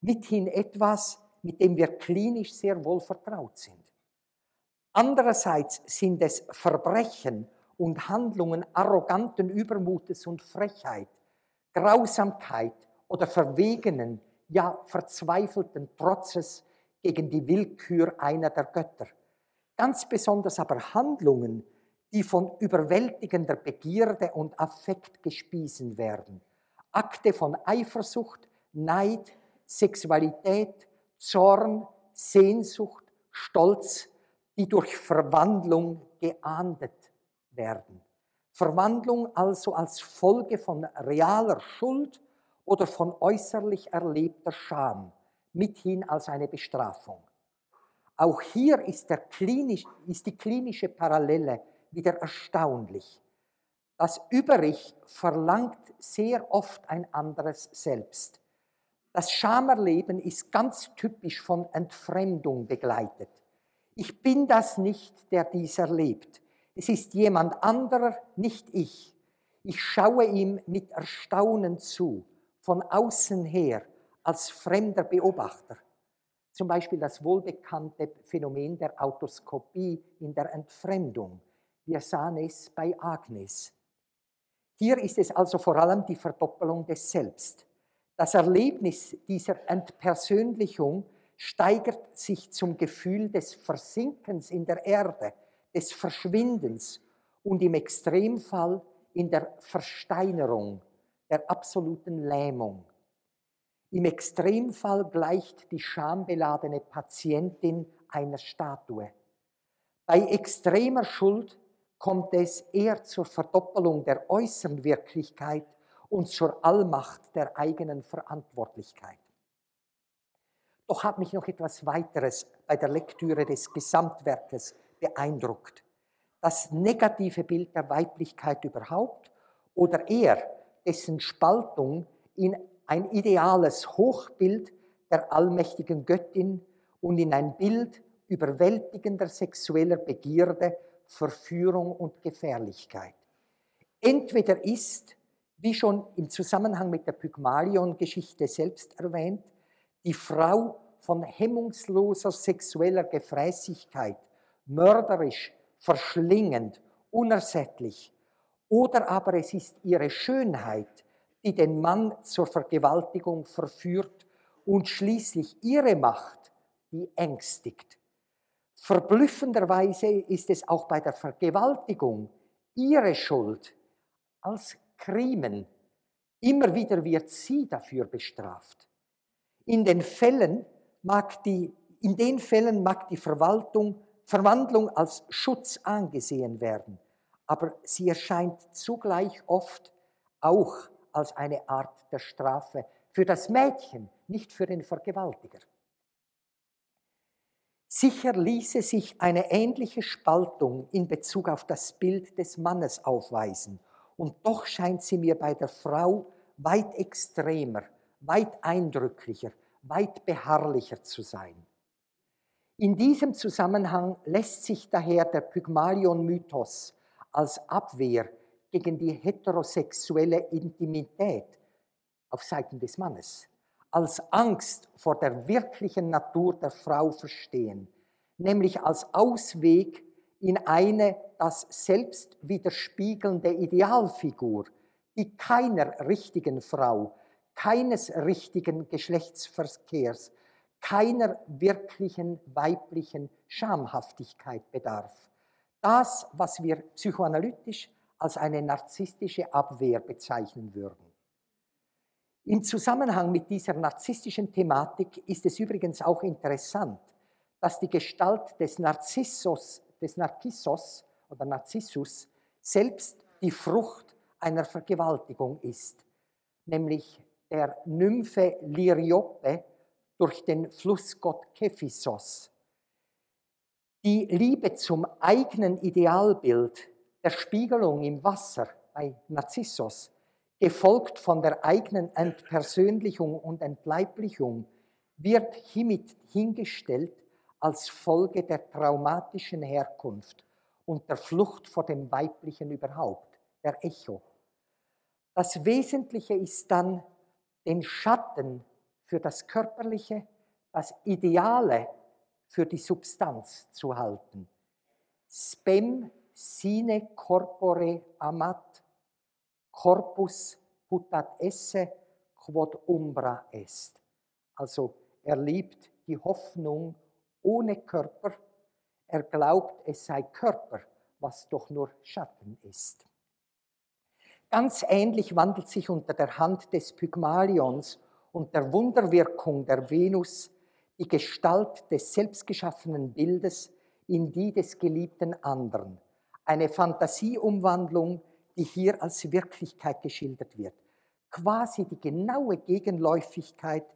Mithin etwas, mit dem wir klinisch sehr wohl vertraut sind. Andererseits sind es Verbrechen und Handlungen arroganten Übermutes und Frechheit, Grausamkeit oder verwegenen, ja verzweifelten Trotzes gegen die Willkür einer der Götter. Ganz besonders aber Handlungen, die von überwältigender Begierde und Affekt gespiesen werden. Akte von Eifersucht, Neid, Sexualität, Zorn, Sehnsucht, Stolz, die durch Verwandlung geahndet werden. Verwandlung also als Folge von realer Schuld oder von äußerlich erlebter Scham, mithin als eine Bestrafung. Auch hier ist, klinisch, ist die klinische Parallele wieder erstaunlich. Das Über-Ich verlangt sehr oft ein anderes Selbst. Das Schamerleben ist ganz typisch von Entfremdung begleitet. Ich bin das nicht, der dies erlebt. Es ist jemand anderer, nicht ich. Ich schaue ihm mit Erstaunen zu, von außen her, als fremder Beobachter. Zum Beispiel das wohlbekannte Phänomen der Autoskopie in der Entfremdung. Wir sahen es bei Agnes. Hier ist es also vor allem die Verdoppelung des Selbst. Das Erlebnis dieser Entpersönlichung steigert sich zum Gefühl des Versinkens in der Erde, des Verschwindens und im Extremfall in der Versteinerung, der absoluten Lähmung. Im Extremfall gleicht die schambeladene Patientin einer Statue. Bei extremer Schuld kommt es eher zur Verdoppelung der äußeren Wirklichkeit und zur Allmacht der eigenen Verantwortlichkeit. Doch hat mich noch etwas weiteres bei der Lektüre des Gesamtwerkes beeindruckt. Das negative Bild der Weiblichkeit überhaupt oder eher dessen Spaltung in ein ideales Hochbild der allmächtigen Göttin und in ein Bild überwältigender sexueller Begierde Verführung und Gefährlichkeit. Entweder ist, wie schon im Zusammenhang mit der Pygmalion-Geschichte selbst erwähnt, die Frau von hemmungsloser sexueller Gefräßigkeit, mörderisch, verschlingend, unersättlich, oder aber es ist ihre Schönheit, die den Mann zur Vergewaltigung verführt und schließlich ihre Macht, die ängstigt. Verblüffenderweise ist es auch bei der Vergewaltigung ihre Schuld als Krimen. Immer wieder wird sie dafür bestraft. In den Fällen mag die, in den Fällen mag die Verwaltung, Verwandlung als Schutz angesehen werden, aber sie erscheint zugleich oft auch als eine Art der Strafe für das Mädchen, nicht für den Vergewaltiger. Sicher ließe sich eine ähnliche Spaltung in Bezug auf das Bild des Mannes aufweisen, und doch scheint sie mir bei der Frau weit extremer, weit eindrücklicher, weit beharrlicher zu sein. In diesem Zusammenhang lässt sich daher der Pygmalion-Mythos als Abwehr gegen die heterosexuelle Intimität auf Seiten des Mannes als Angst vor der wirklichen Natur der Frau verstehen, nämlich als Ausweg in eine das selbst widerspiegelnde Idealfigur, die keiner richtigen Frau, keines richtigen Geschlechtsverkehrs, keiner wirklichen weiblichen Schamhaftigkeit bedarf. Das, was wir psychoanalytisch als eine narzisstische Abwehr bezeichnen würden. Im Zusammenhang mit dieser narzisstischen Thematik ist es übrigens auch interessant, dass die Gestalt des Narzissos, des Narcissos oder Narzissus selbst die Frucht einer Vergewaltigung ist, nämlich der Nymphe Liriope durch den Flussgott Kephisos. Die Liebe zum eigenen Idealbild der Spiegelung im Wasser bei Narzissos gefolgt von der eigenen Entpersönlichung und Entleiblichung, wird hiermit hingestellt als Folge der traumatischen Herkunft und der Flucht vor dem Weiblichen überhaupt, der Echo. Das Wesentliche ist dann, den Schatten für das Körperliche, das Ideale für die Substanz zu halten. Spem sine corpore amat corpus putat esse quod umbra est. Also er liebt die Hoffnung ohne Körper. Er glaubt, es sei Körper, was doch nur Schatten ist. Ganz ähnlich wandelt sich unter der Hand des Pygmalions und der Wunderwirkung der Venus die Gestalt des selbstgeschaffenen Bildes in die des geliebten anderen. Eine Fantasieumwandlung, die hier als Wirklichkeit geschildert wird. Quasi die genaue Gegenläufigkeit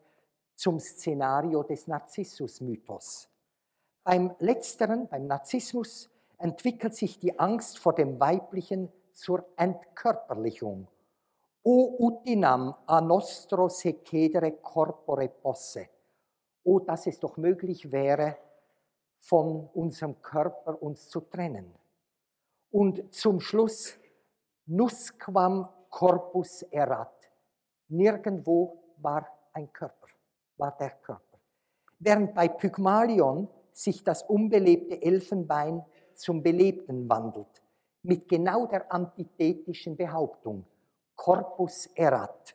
zum Szenario des Narzissus-Mythos. Beim letzteren, beim Narzissmus, entwickelt sich die Angst vor dem Weiblichen zur Entkörperlichung. O utinam a nostro se cedere corpore posse. O, dass es doch möglich wäre, von unserem Körper uns zu trennen. Und zum Schluss Nusquam corpus erat. Nirgendwo war ein Körper, war der Körper. Während bei Pygmalion sich das unbelebte Elfenbein zum Belebten wandelt, mit genau der antithetischen Behauptung, corpus erat,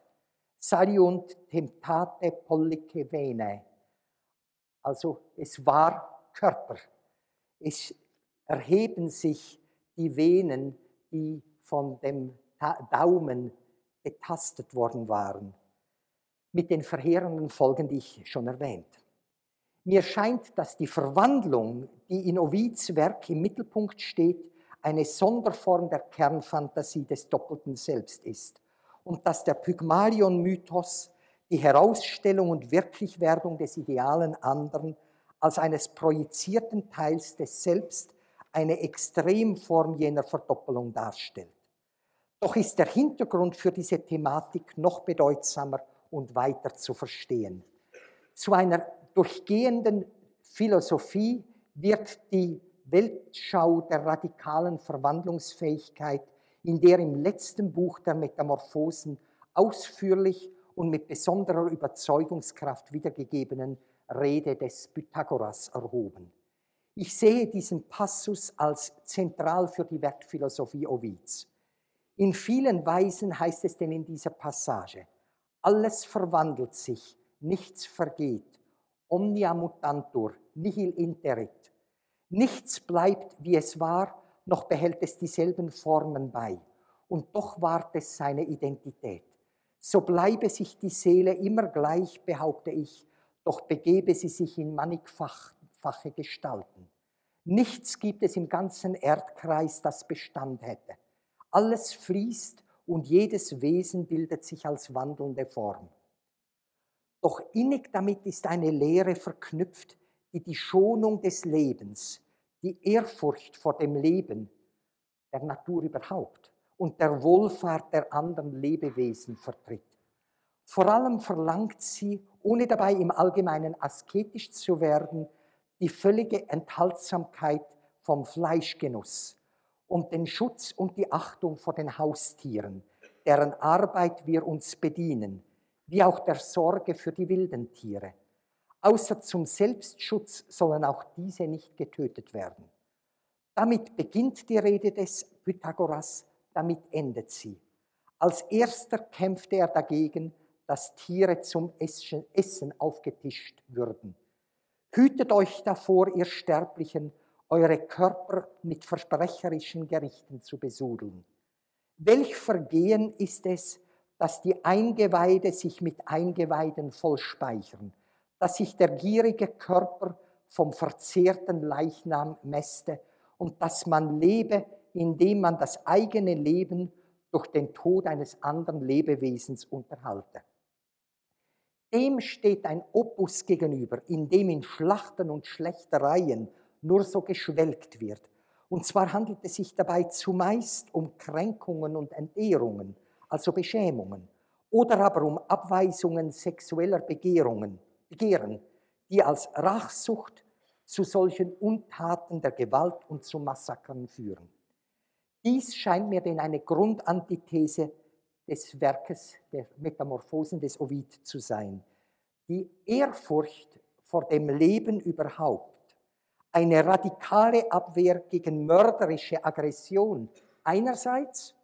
saliunt temptate pollice venae. Also es war Körper. Es erheben sich die Venen, die von dem Daumen betastet worden waren, mit den verheerenden Folgen, die ich schon erwähnt. Mir scheint, dass die Verwandlung, die in Ovids Werk im Mittelpunkt steht, eine Sonderform der Kernfantasie des doppelten Selbst ist und dass der Pygmalion-Mythos die Herausstellung und Wirklichwerdung des idealen anderen als eines projizierten Teils des Selbst eine Extremform jener Verdoppelung darstellt. Doch ist der Hintergrund für diese Thematik noch bedeutsamer und weiter zu verstehen. Zu einer durchgehenden Philosophie wird die Weltschau der radikalen Verwandlungsfähigkeit in der im letzten Buch der Metamorphosen ausführlich und mit besonderer Überzeugungskraft wiedergegebenen Rede des Pythagoras erhoben. Ich sehe diesen Passus als zentral für die Wertphilosophie Ovids. In vielen Weisen heißt es denn in dieser Passage, alles verwandelt sich, nichts vergeht, omnia mutantur, nihil interit. Nichts bleibt, wie es war, noch behält es dieselben Formen bei, und doch wahrt es seine Identität. So bleibe sich die Seele immer gleich, behaupte ich, doch begebe sie sich in mannigfache Gestalten. Nichts gibt es im ganzen Erdkreis, das Bestand hätte. Alles fließt und jedes Wesen bildet sich als wandelnde Form. Doch innig damit ist eine Lehre verknüpft, die die Schonung des Lebens, die Ehrfurcht vor dem Leben, der Natur überhaupt und der Wohlfahrt der anderen Lebewesen vertritt. Vor allem verlangt sie, ohne dabei im Allgemeinen asketisch zu werden, die völlige Enthaltsamkeit vom Fleischgenuss, und den Schutz und die Achtung vor den Haustieren, deren Arbeit wir uns bedienen, wie auch der Sorge für die wilden Tiere. Außer zum Selbstschutz sollen auch diese nicht getötet werden. Damit beginnt die Rede des Pythagoras, damit endet sie. Als erster kämpfte er dagegen, dass Tiere zum Essen aufgetischt würden. Hütet euch davor, ihr Sterblichen, eure Körper mit versprecherischen Gerichten zu besudeln. Welch Vergehen ist es, dass die Eingeweide sich mit Eingeweiden vollspeichern, dass sich der gierige Körper vom verzehrten Leichnam mäste und dass man lebe, indem man das eigene Leben durch den Tod eines anderen Lebewesens unterhalte. Dem steht ein Opus gegenüber, in dem in Schlachten und Schlechtereien nur so geschwelgt wird. Und zwar handelt es sich dabei zumeist um Kränkungen und Entehrungen, also Beschämungen, oder aber um Abweisungen sexueller Begehrungen, Begehren, die als Rachsucht zu solchen Untaten der Gewalt und zu Massakern führen. Dies scheint mir denn eine Grundantithese des Werkes der Metamorphosen des Ovid zu sein. Die Ehrfurcht vor dem Leben überhaupt, eine radikale Abwehr gegen mörderische Aggression einerseits,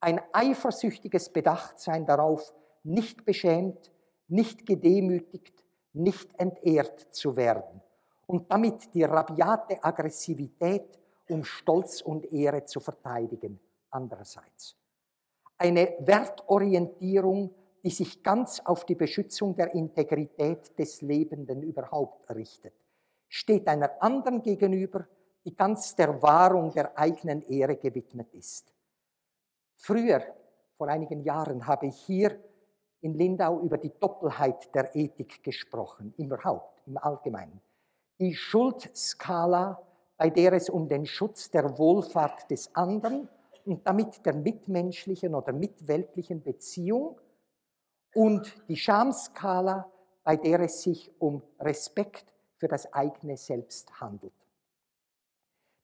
ein eifersüchtiges Bedachtsein darauf, nicht beschämt, nicht gedemütigt, nicht entehrt zu werden und damit die rabiate Aggressivität um Stolz und Ehre zu verteidigen, andererseits. Eine Wertorientierung, die sich ganz auf die Beschützung der Integrität des Lebenden überhaupt richtet, steht einer anderen gegenüber, die ganz der Wahrung der eigenen Ehre gewidmet ist. Früher, vor einigen Jahren, habe ich hier in Lindau über die Doppelheit der Ethik gesprochen, überhaupt, im Allgemeinen. Die Schuldskala bei der es um den Schutz der Wohlfahrt des anderen und damit der mitmenschlichen oder mitweltlichen Beziehung und die Schamskala, bei der es sich um Respekt für das eigene Selbst handelt.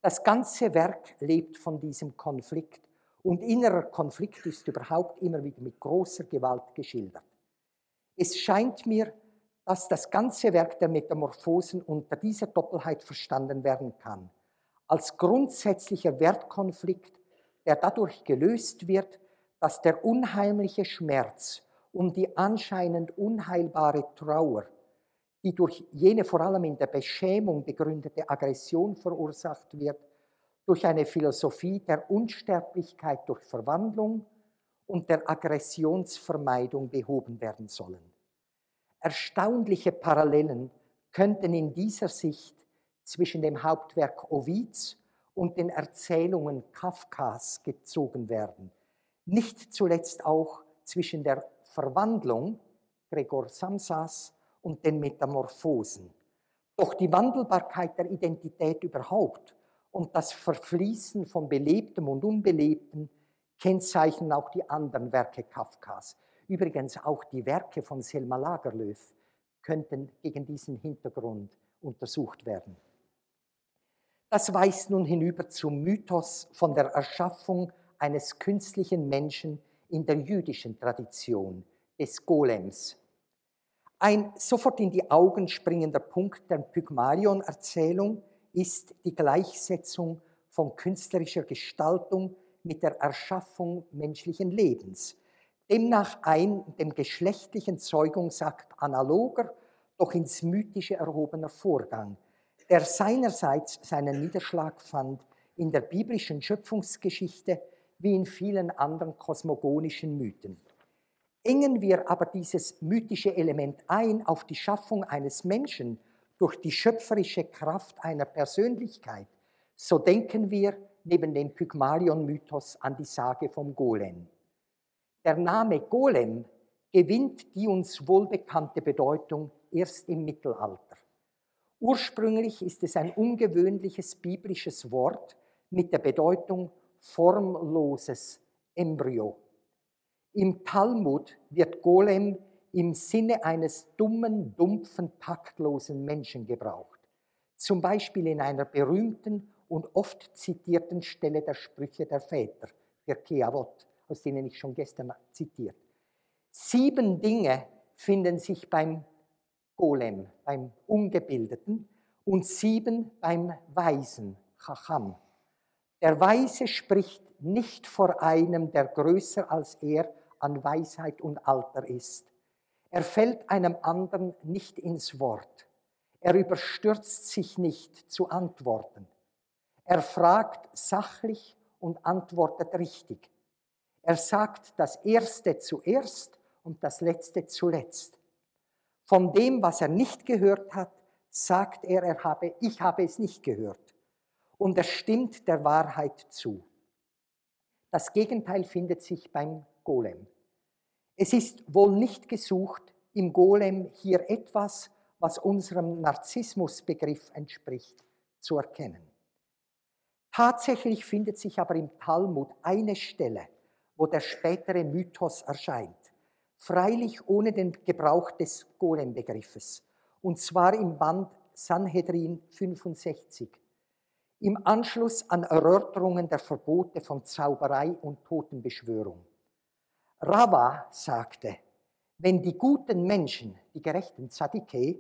Das ganze Werk lebt von diesem Konflikt und innerer Konflikt ist überhaupt immer wieder mit großer Gewalt geschildert. Es scheint mir, dass das ganze Werk der Metamorphosen unter dieser Doppelheit verstanden werden kann, als grundsätzlicher Wertkonflikt, der dadurch gelöst wird, dass der unheimliche Schmerz und die anscheinend unheilbare Trauer, die durch jene vor allem in der Beschämung begründete Aggression verursacht wird, durch eine Philosophie der Unsterblichkeit durch Verwandlung und der Aggressionsvermeidung behoben werden sollen. Erstaunliche Parallelen könnten in dieser Sicht zwischen dem Hauptwerk Ovids und den Erzählungen Kafkas gezogen werden. Nicht zuletzt auch zwischen der Verwandlung Gregor Samsas und den Metamorphosen. Doch die Wandelbarkeit der Identität überhaupt und das Verfließen von Belebtem und Unbelebtem kennzeichnen auch die anderen Werke Kafkas. Übrigens auch die Werke von Selma Lagerlöf könnten gegen diesen Hintergrund untersucht werden. Das weist nun hinüber zum Mythos von der Erschaffung eines künstlichen Menschen in der jüdischen Tradition, des Golems. Ein sofort in die Augen springender Punkt der Pygmalion-Erzählung ist die Gleichsetzung von künstlerischer Gestaltung mit der Erschaffung menschlichen Lebens demnach ein dem geschlechtlichen Zeugungsakt analoger, doch ins Mythische erhobener Vorgang, der seinerseits seinen Niederschlag fand in der biblischen Schöpfungsgeschichte wie in vielen anderen kosmogonischen Mythen. Engen wir aber dieses mythische Element ein auf die Schaffung eines Menschen durch die schöpferische Kraft einer Persönlichkeit, so denken wir neben dem Pygmalion-Mythos an die Sage vom Golem. Der Name Golem gewinnt die uns wohlbekannte Bedeutung erst im Mittelalter. Ursprünglich ist es ein ungewöhnliches biblisches Wort mit der Bedeutung formloses Embryo. Im Talmud wird Golem im Sinne eines dummen, dumpfen, taktlosen Menschen gebraucht. Zum Beispiel in einer berühmten und oft zitierten Stelle der Sprüche der Väter, der Keavot aus denen ich schon gestern zitiert. Sieben Dinge finden sich beim Golem, beim Ungebildeten, und sieben beim Weisen, Chacham. Der Weise spricht nicht vor einem, der größer als er an Weisheit und Alter ist. Er fällt einem anderen nicht ins Wort. Er überstürzt sich nicht zu antworten. Er fragt sachlich und antwortet richtig. Er sagt das Erste zuerst und das Letzte zuletzt. Von dem, was er nicht gehört hat, sagt er, er habe, ich habe es nicht gehört. Und er stimmt der Wahrheit zu. Das Gegenteil findet sich beim Golem. Es ist wohl nicht gesucht, im Golem hier etwas, was unserem Narzissmusbegriff entspricht, zu erkennen. Tatsächlich findet sich aber im Talmud eine Stelle, wo der spätere Mythos erscheint, freilich ohne den Gebrauch des Golem-Begriffes, und zwar im Band Sanhedrin 65, im Anschluss an Erörterungen der Verbote von Zauberei und Totenbeschwörung. Rava sagte, wenn die guten Menschen, die gerechten Zadike,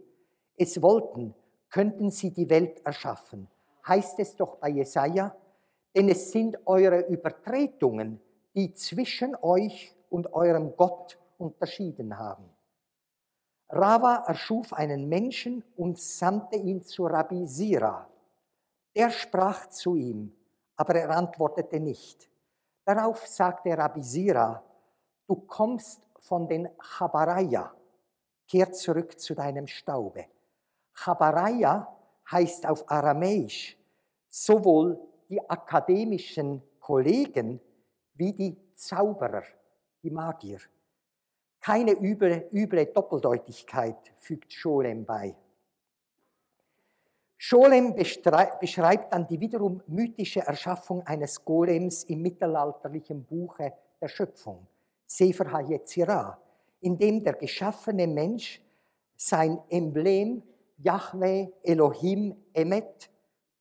es wollten, könnten sie die Welt erschaffen. Heißt es doch bei Jesaja, denn es sind eure Übertretungen, die zwischen euch und eurem Gott unterschieden haben. Rava erschuf einen Menschen und sandte ihn zu Rabbi Sira. Er sprach zu ihm, aber er antwortete nicht. Darauf sagte Rabbi Sira, du kommst von den Chabaraya. Kehr zurück zu deinem Staube. Chabaraya heißt auf Aramäisch sowohl die akademischen Kollegen wie die Zauberer, die Magier. Keine üble, üble Doppeldeutigkeit fügt Scholem bei. Scholem beschreibt dann die wiederum mythische Erschaffung eines Golems im mittelalterlichen Buche der Schöpfung. Sefer HaYetzirah, in dem der geschaffene Mensch sein Emblem Yahweh Elohim Emet,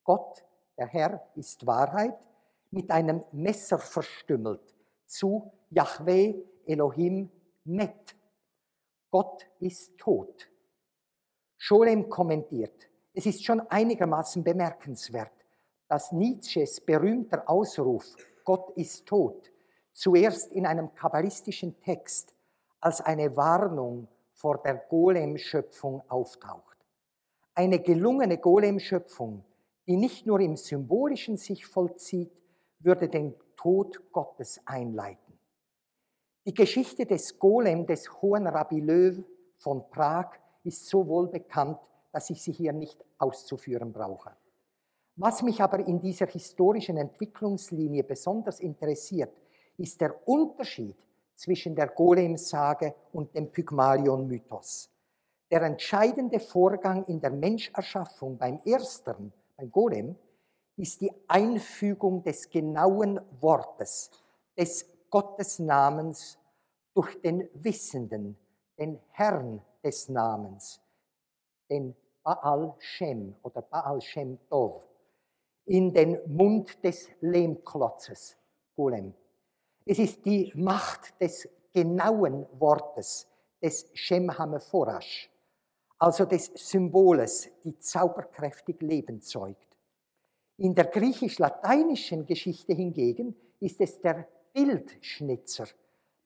Gott, der Herr ist Wahrheit, mit einem Messer verstümmelt zu Yahweh Elohim Met. Gott ist tot. Scholem kommentiert, es ist schon einigermaßen bemerkenswert, dass Nietzsches berühmter Ausruf Gott ist tot zuerst in einem kabbalistischen Text als eine Warnung vor der Golem-Schöpfung auftaucht. Eine gelungene Golem-Schöpfung, die nicht nur im Symbolischen sich vollzieht, würde den Tod Gottes einleiten. Die Geschichte des Golem des Hohen Rabbi Löw von Prag ist so wohl bekannt, dass ich sie hier nicht auszuführen brauche. Was mich aber in dieser historischen Entwicklungslinie besonders interessiert, ist der Unterschied zwischen der Golem-Sage und dem Pygmalion-Mythos. Der entscheidende Vorgang in der Menscherschaffung beim Ersteren, beim Golem, ist die Einfügung des genauen Wortes, des Gottesnamens durch den Wissenden, den Herrn des Namens, den Baal Shem oder Baal Shem Tov, in den Mund des Lehmklotzes, Golem. Es ist die Macht des genauen Wortes, des Shem Hameforash, also des Symboles, die zauberkräftig Leben zeugt. In der griechisch-lateinischen Geschichte hingegen ist es der Bildschnitzer,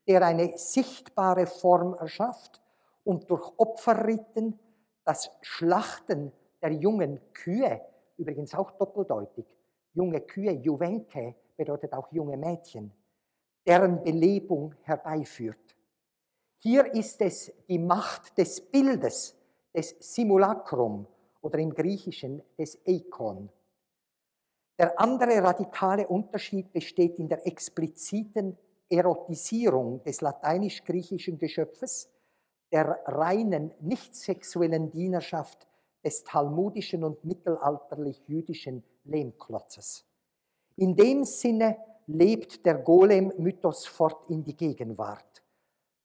der eine sichtbare Form erschafft und durch Opferriten das Schlachten der jungen Kühe, übrigens auch doppeldeutig, junge Kühe, Juvenke bedeutet auch junge Mädchen, deren Belebung herbeiführt. Hier ist es die Macht des Bildes, des Simulacrum oder im Griechischen des Eikon. Der andere radikale Unterschied besteht in der expliziten Erotisierung des lateinisch-griechischen Geschöpfes, der reinen, nicht sexuellen Dienerschaft des talmudischen und mittelalterlich-jüdischen Lehmklotzes. In dem Sinne lebt der Golem-Mythos fort in die Gegenwart.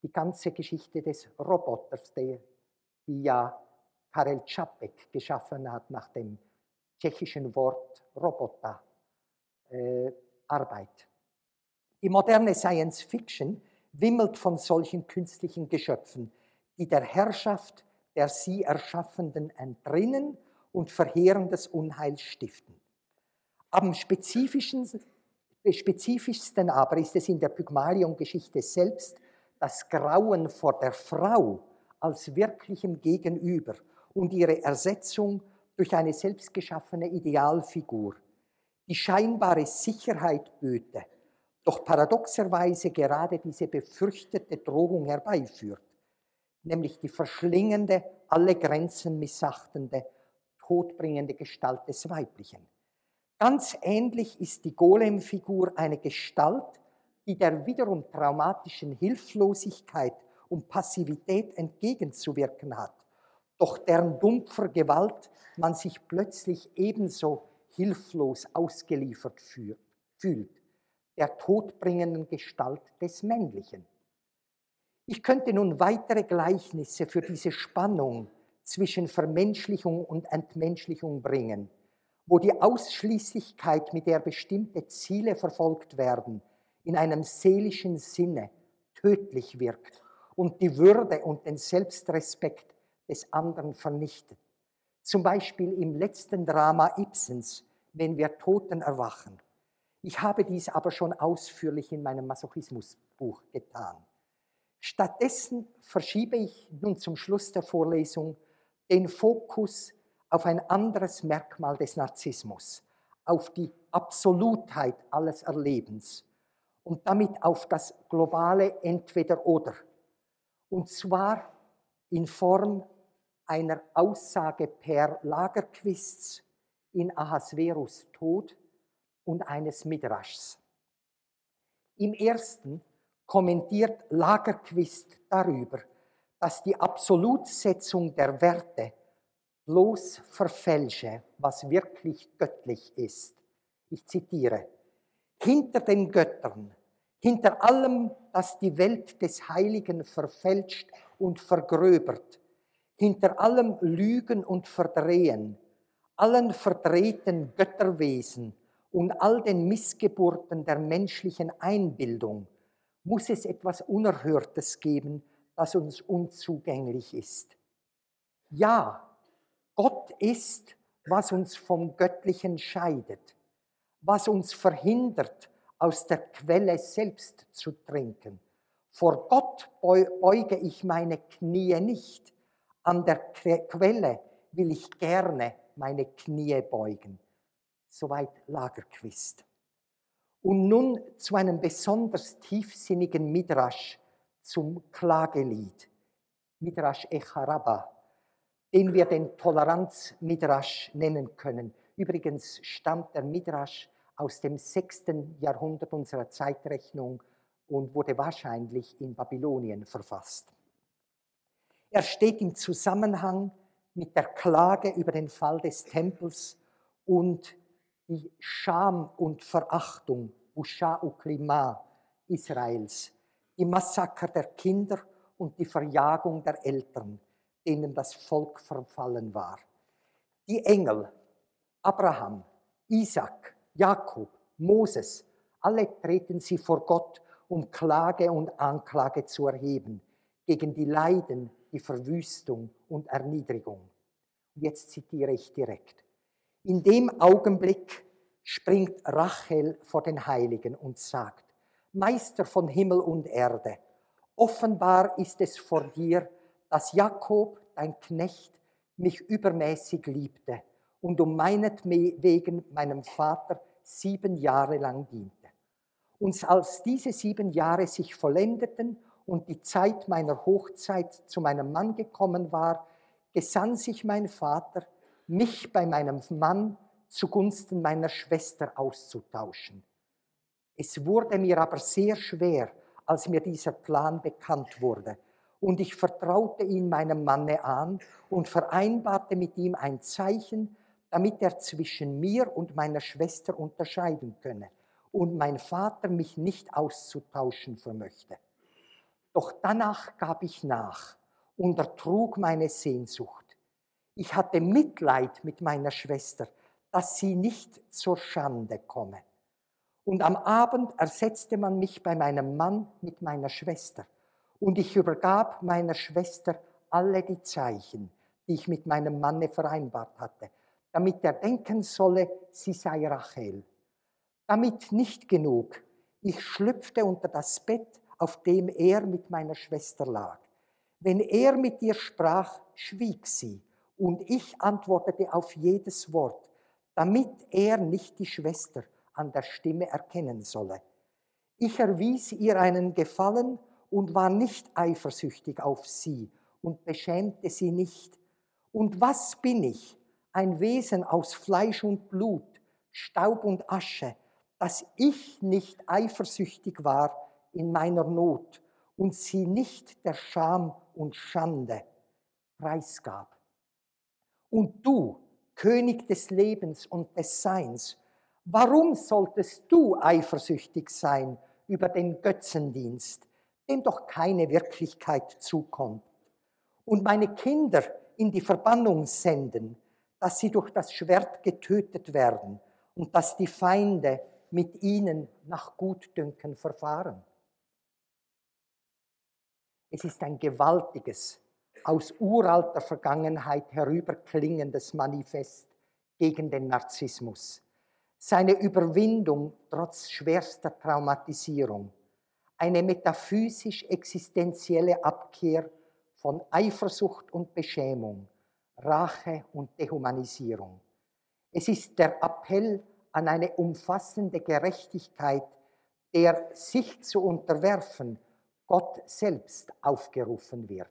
Die ganze Geschichte des Roboters, die, ja Karel Čapek geschaffen hat nach dem tschechischen Wort Roboter, äh, Arbeit. Die moderne Science Fiction wimmelt von solchen künstlichen Geschöpfen, die der Herrschaft der sie Erschaffenden entrinnen und verheerendes Unheil stiften. Am spezifischsten aber ist es in der Pygmalion-Geschichte selbst, das Grauen vor der Frau als wirklichem Gegenüber und ihre Ersetzung durch eine selbstgeschaffene Idealfigur, die scheinbare Sicherheit böte, doch paradoxerweise gerade diese befürchtete Drohung herbeiführt, nämlich die verschlingende, alle Grenzen missachtende, todbringende Gestalt des Weiblichen. Ganz ähnlich ist die Golem-Figur eine Gestalt, die der wiederum traumatischen Hilflosigkeit und Passivität entgegenzuwirken hat, doch deren dumpfer Gewalt man sich plötzlich ebenso hilflos ausgeliefert fühlt, der todbringenden Gestalt des Männlichen. Ich könnte nun weitere Gleichnisse für diese Spannung zwischen Vermenschlichung und Entmenschlichung bringen, wo die Ausschließlichkeit, mit der bestimmte Ziele verfolgt werden, in einem seelischen Sinne tödlich wirkt und die Würde und den Selbstrespekt des anderen vernichtet. Zum Beispiel im letzten Drama Ibsens, wenn wir Toten erwachen. Ich habe dies aber schon ausführlich in meinem Masochismusbuch getan. Stattdessen verschiebe ich nun zum Schluss der Vorlesung den Fokus auf ein anderes Merkmal des Narzissmus, auf die Absolutheit alles Erlebens und damit auf das globale Entweder-Oder. Und zwar in Form einer Aussage per Lagerquists in Ahasverus Tod und eines Midrashs. Im ersten kommentiert Lagerquist darüber, dass die Absolutsetzung der Werte bloß verfälsche, was wirklich göttlich ist. Ich zitiere, hinter den Göttern, hinter allem, das die Welt des Heiligen verfälscht und vergröbert, hinter allem Lügen und Verdrehen, allen verdrehten Götterwesen und all den Missgeburten der menschlichen Einbildung muss es etwas Unerhörtes geben, das uns unzugänglich ist. Ja, Gott ist, was uns vom Göttlichen scheidet, was uns verhindert, aus der Quelle selbst zu trinken. Vor Gott beuge ich meine Knie nicht, an der Quelle will ich gerne meine Knie beugen. Soweit Lagerquist. Und nun zu einem besonders tiefsinnigen Midrash zum Klagelied, Midrash Echarabba, den wir den Toleranz-Midrash nennen können. Übrigens stammt der Midrash aus dem sechsten Jahrhundert unserer Zeitrechnung und wurde wahrscheinlich in Babylonien verfasst. Er steht im Zusammenhang mit der Klage über den Fall des Tempels und die Scham und Verachtung, Usha Uklima Israels, die Massaker der Kinder und die Verjagung der Eltern, denen das Volk verfallen war. Die Engel, Abraham, Isaac, Jakob, Moses, alle treten sie vor Gott, um Klage und Anklage zu erheben gegen die Leiden, die Verwüstung und Erniedrigung. Jetzt zitiere ich direkt. In dem Augenblick springt Rachel vor den Heiligen und sagt, Meister von Himmel und Erde, offenbar ist es vor dir, dass Jakob, dein Knecht, mich übermäßig liebte und um meinetwegen meinem Vater sieben Jahre lang diente. Und als diese sieben Jahre sich vollendeten und die Zeit meiner Hochzeit zu meinem Mann gekommen war, gesann sich mein Vater, mich bei meinem Mann zugunsten meiner Schwester auszutauschen. Es wurde mir aber sehr schwer, als mir dieser Plan bekannt wurde, und ich vertraute ihn meinem Manne an und vereinbarte mit ihm ein Zeichen, damit er zwischen mir und meiner Schwester unterscheiden könne und mein Vater mich nicht auszutauschen vermöchte. Doch danach gab ich nach und ertrug meine Sehnsucht ich hatte Mitleid mit meiner Schwester, dass sie nicht zur Schande komme. Und am Abend ersetzte man mich bei meinem Mann mit meiner Schwester. Und ich übergab meiner Schwester alle die Zeichen, die ich mit meinem Manne vereinbart hatte, damit er denken solle, sie sei Rachel. Damit nicht genug. Ich schlüpfte unter das Bett, auf dem er mit meiner Schwester lag. Wenn er mit ihr sprach, schwieg sie, und ich antwortete auf jedes Wort, damit er nicht die Schwester an der Stimme erkennen solle. Ich erwies ihr einen Gefallen und war nicht eifersüchtig auf sie und beschämte sie nicht. Und was bin ich? Ein Wesen aus Fleisch und Blut, Staub und Asche, dass ich nicht eifersüchtig war in meiner Not und sie nicht der Scham und Schande preisgab. Und du, König des Lebens und des Seins, warum solltest du eifersüchtig sein über den Götzendienst, dem doch keine Wirklichkeit zukommt? Und meine Kinder in die Verbannung senden, dass sie durch das Schwert getötet werden und dass die Feinde mit ihnen nach Gutdünken verfahren. Es ist ein gewaltiges, aus uralter Vergangenheit herüberklingendes Manifest gegen den Narzissmus. Seine Überwindung trotz schwerster Traumatisierung. Eine metaphysisch existenzielle Abkehr von Eifersucht und Beschämung, Rache und Dehumanisierung. Es ist der Appell an eine umfassende Gerechtigkeit, der sich zu unterwerfen Gott selbst aufgerufen wird.